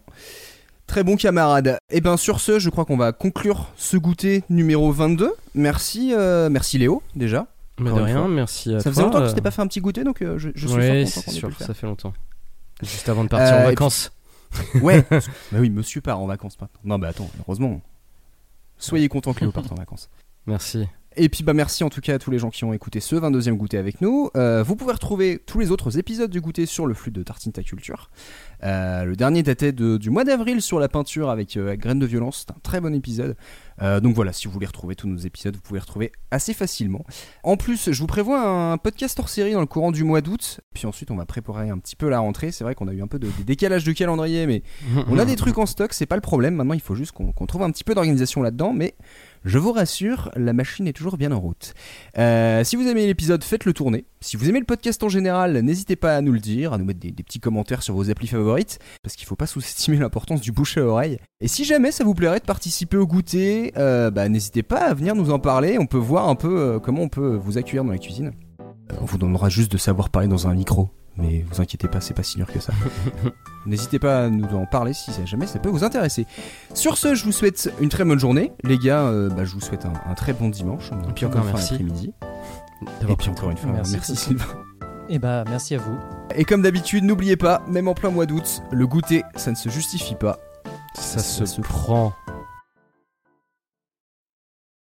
très bon camarade. Et bien sur ce, je crois qu'on va conclure ce goûter numéro 22. Merci, euh, merci Léo déjà. Mais de rien, merci à Ça toi. faisait longtemps que euh, tu t'étais pas fait un petit goûter, donc euh, je, je suis ouais, ait pu sûr, faire. ça fait longtemps. Juste avant de partir Euh, en et puis- vacances. Ouais. bah oui, monsieur part en vacances maintenant. Non, bah attends, heureusement. Soyez content que Léo parte en vacances. Merci. Et puis bah merci en tout cas à tous les gens qui ont écouté ce 22e goûter avec nous. Euh, vous pouvez retrouver tous les autres épisodes du goûter sur le flux de Tartine Ta Culture. Euh, le dernier datait de- du mois d'avril sur la peinture avec euh, Graines de violence. C'est un très bon épisode. Donc voilà, si vous voulez retrouver tous nos épisodes, vous pouvez les retrouver assez facilement. En plus, je vous prévois un podcast hors série dans le courant du mois d'août. Puis ensuite, on va préparer un petit peu la rentrée. C'est vrai qu'on a eu un peu de, des décalages de calendrier, mais on a des trucs en stock, c'est pas le problème. Maintenant, il faut juste qu'on qu'on trouve un petit peu d'organisation là-dedans. Mais je vous rassure, la machine est toujours bien en route. Euh, si vous aimez l'épisode, faites-le tourner. Si vous aimez le podcast en général, n'hésitez pas à nous le dire, à nous mettre des, petits commentaires sur vos applis favorites, parce qu'il faut pas sous-estimer l'importance du bouche à oreille. Et si jamais ça vous plairait de participer au goûter, euh, bah, n'hésitez pas à venir nous en parler. On peut voir un peu euh, comment on peut vous accueillir dans la cuisine. On vous donnera juste de savoir parler dans un micro. Mais vous inquiétez pas, c'est pas si dur que ça. N'hésitez pas à nous en parler si jamais ça peut vous intéresser. Sur ce, je vous souhaite une très bonne journée. Les gars, euh, bah, je vous souhaite un, un très bon dimanche. Et puis encore merci. D'avoir Et puis encore une fois, Merci merci. Sylvain. et bah merci à vous Et comme d'habitude, n'oubliez pas, même en plein mois d'août, le goûter, ça ne se justifie pas. Ça se prend.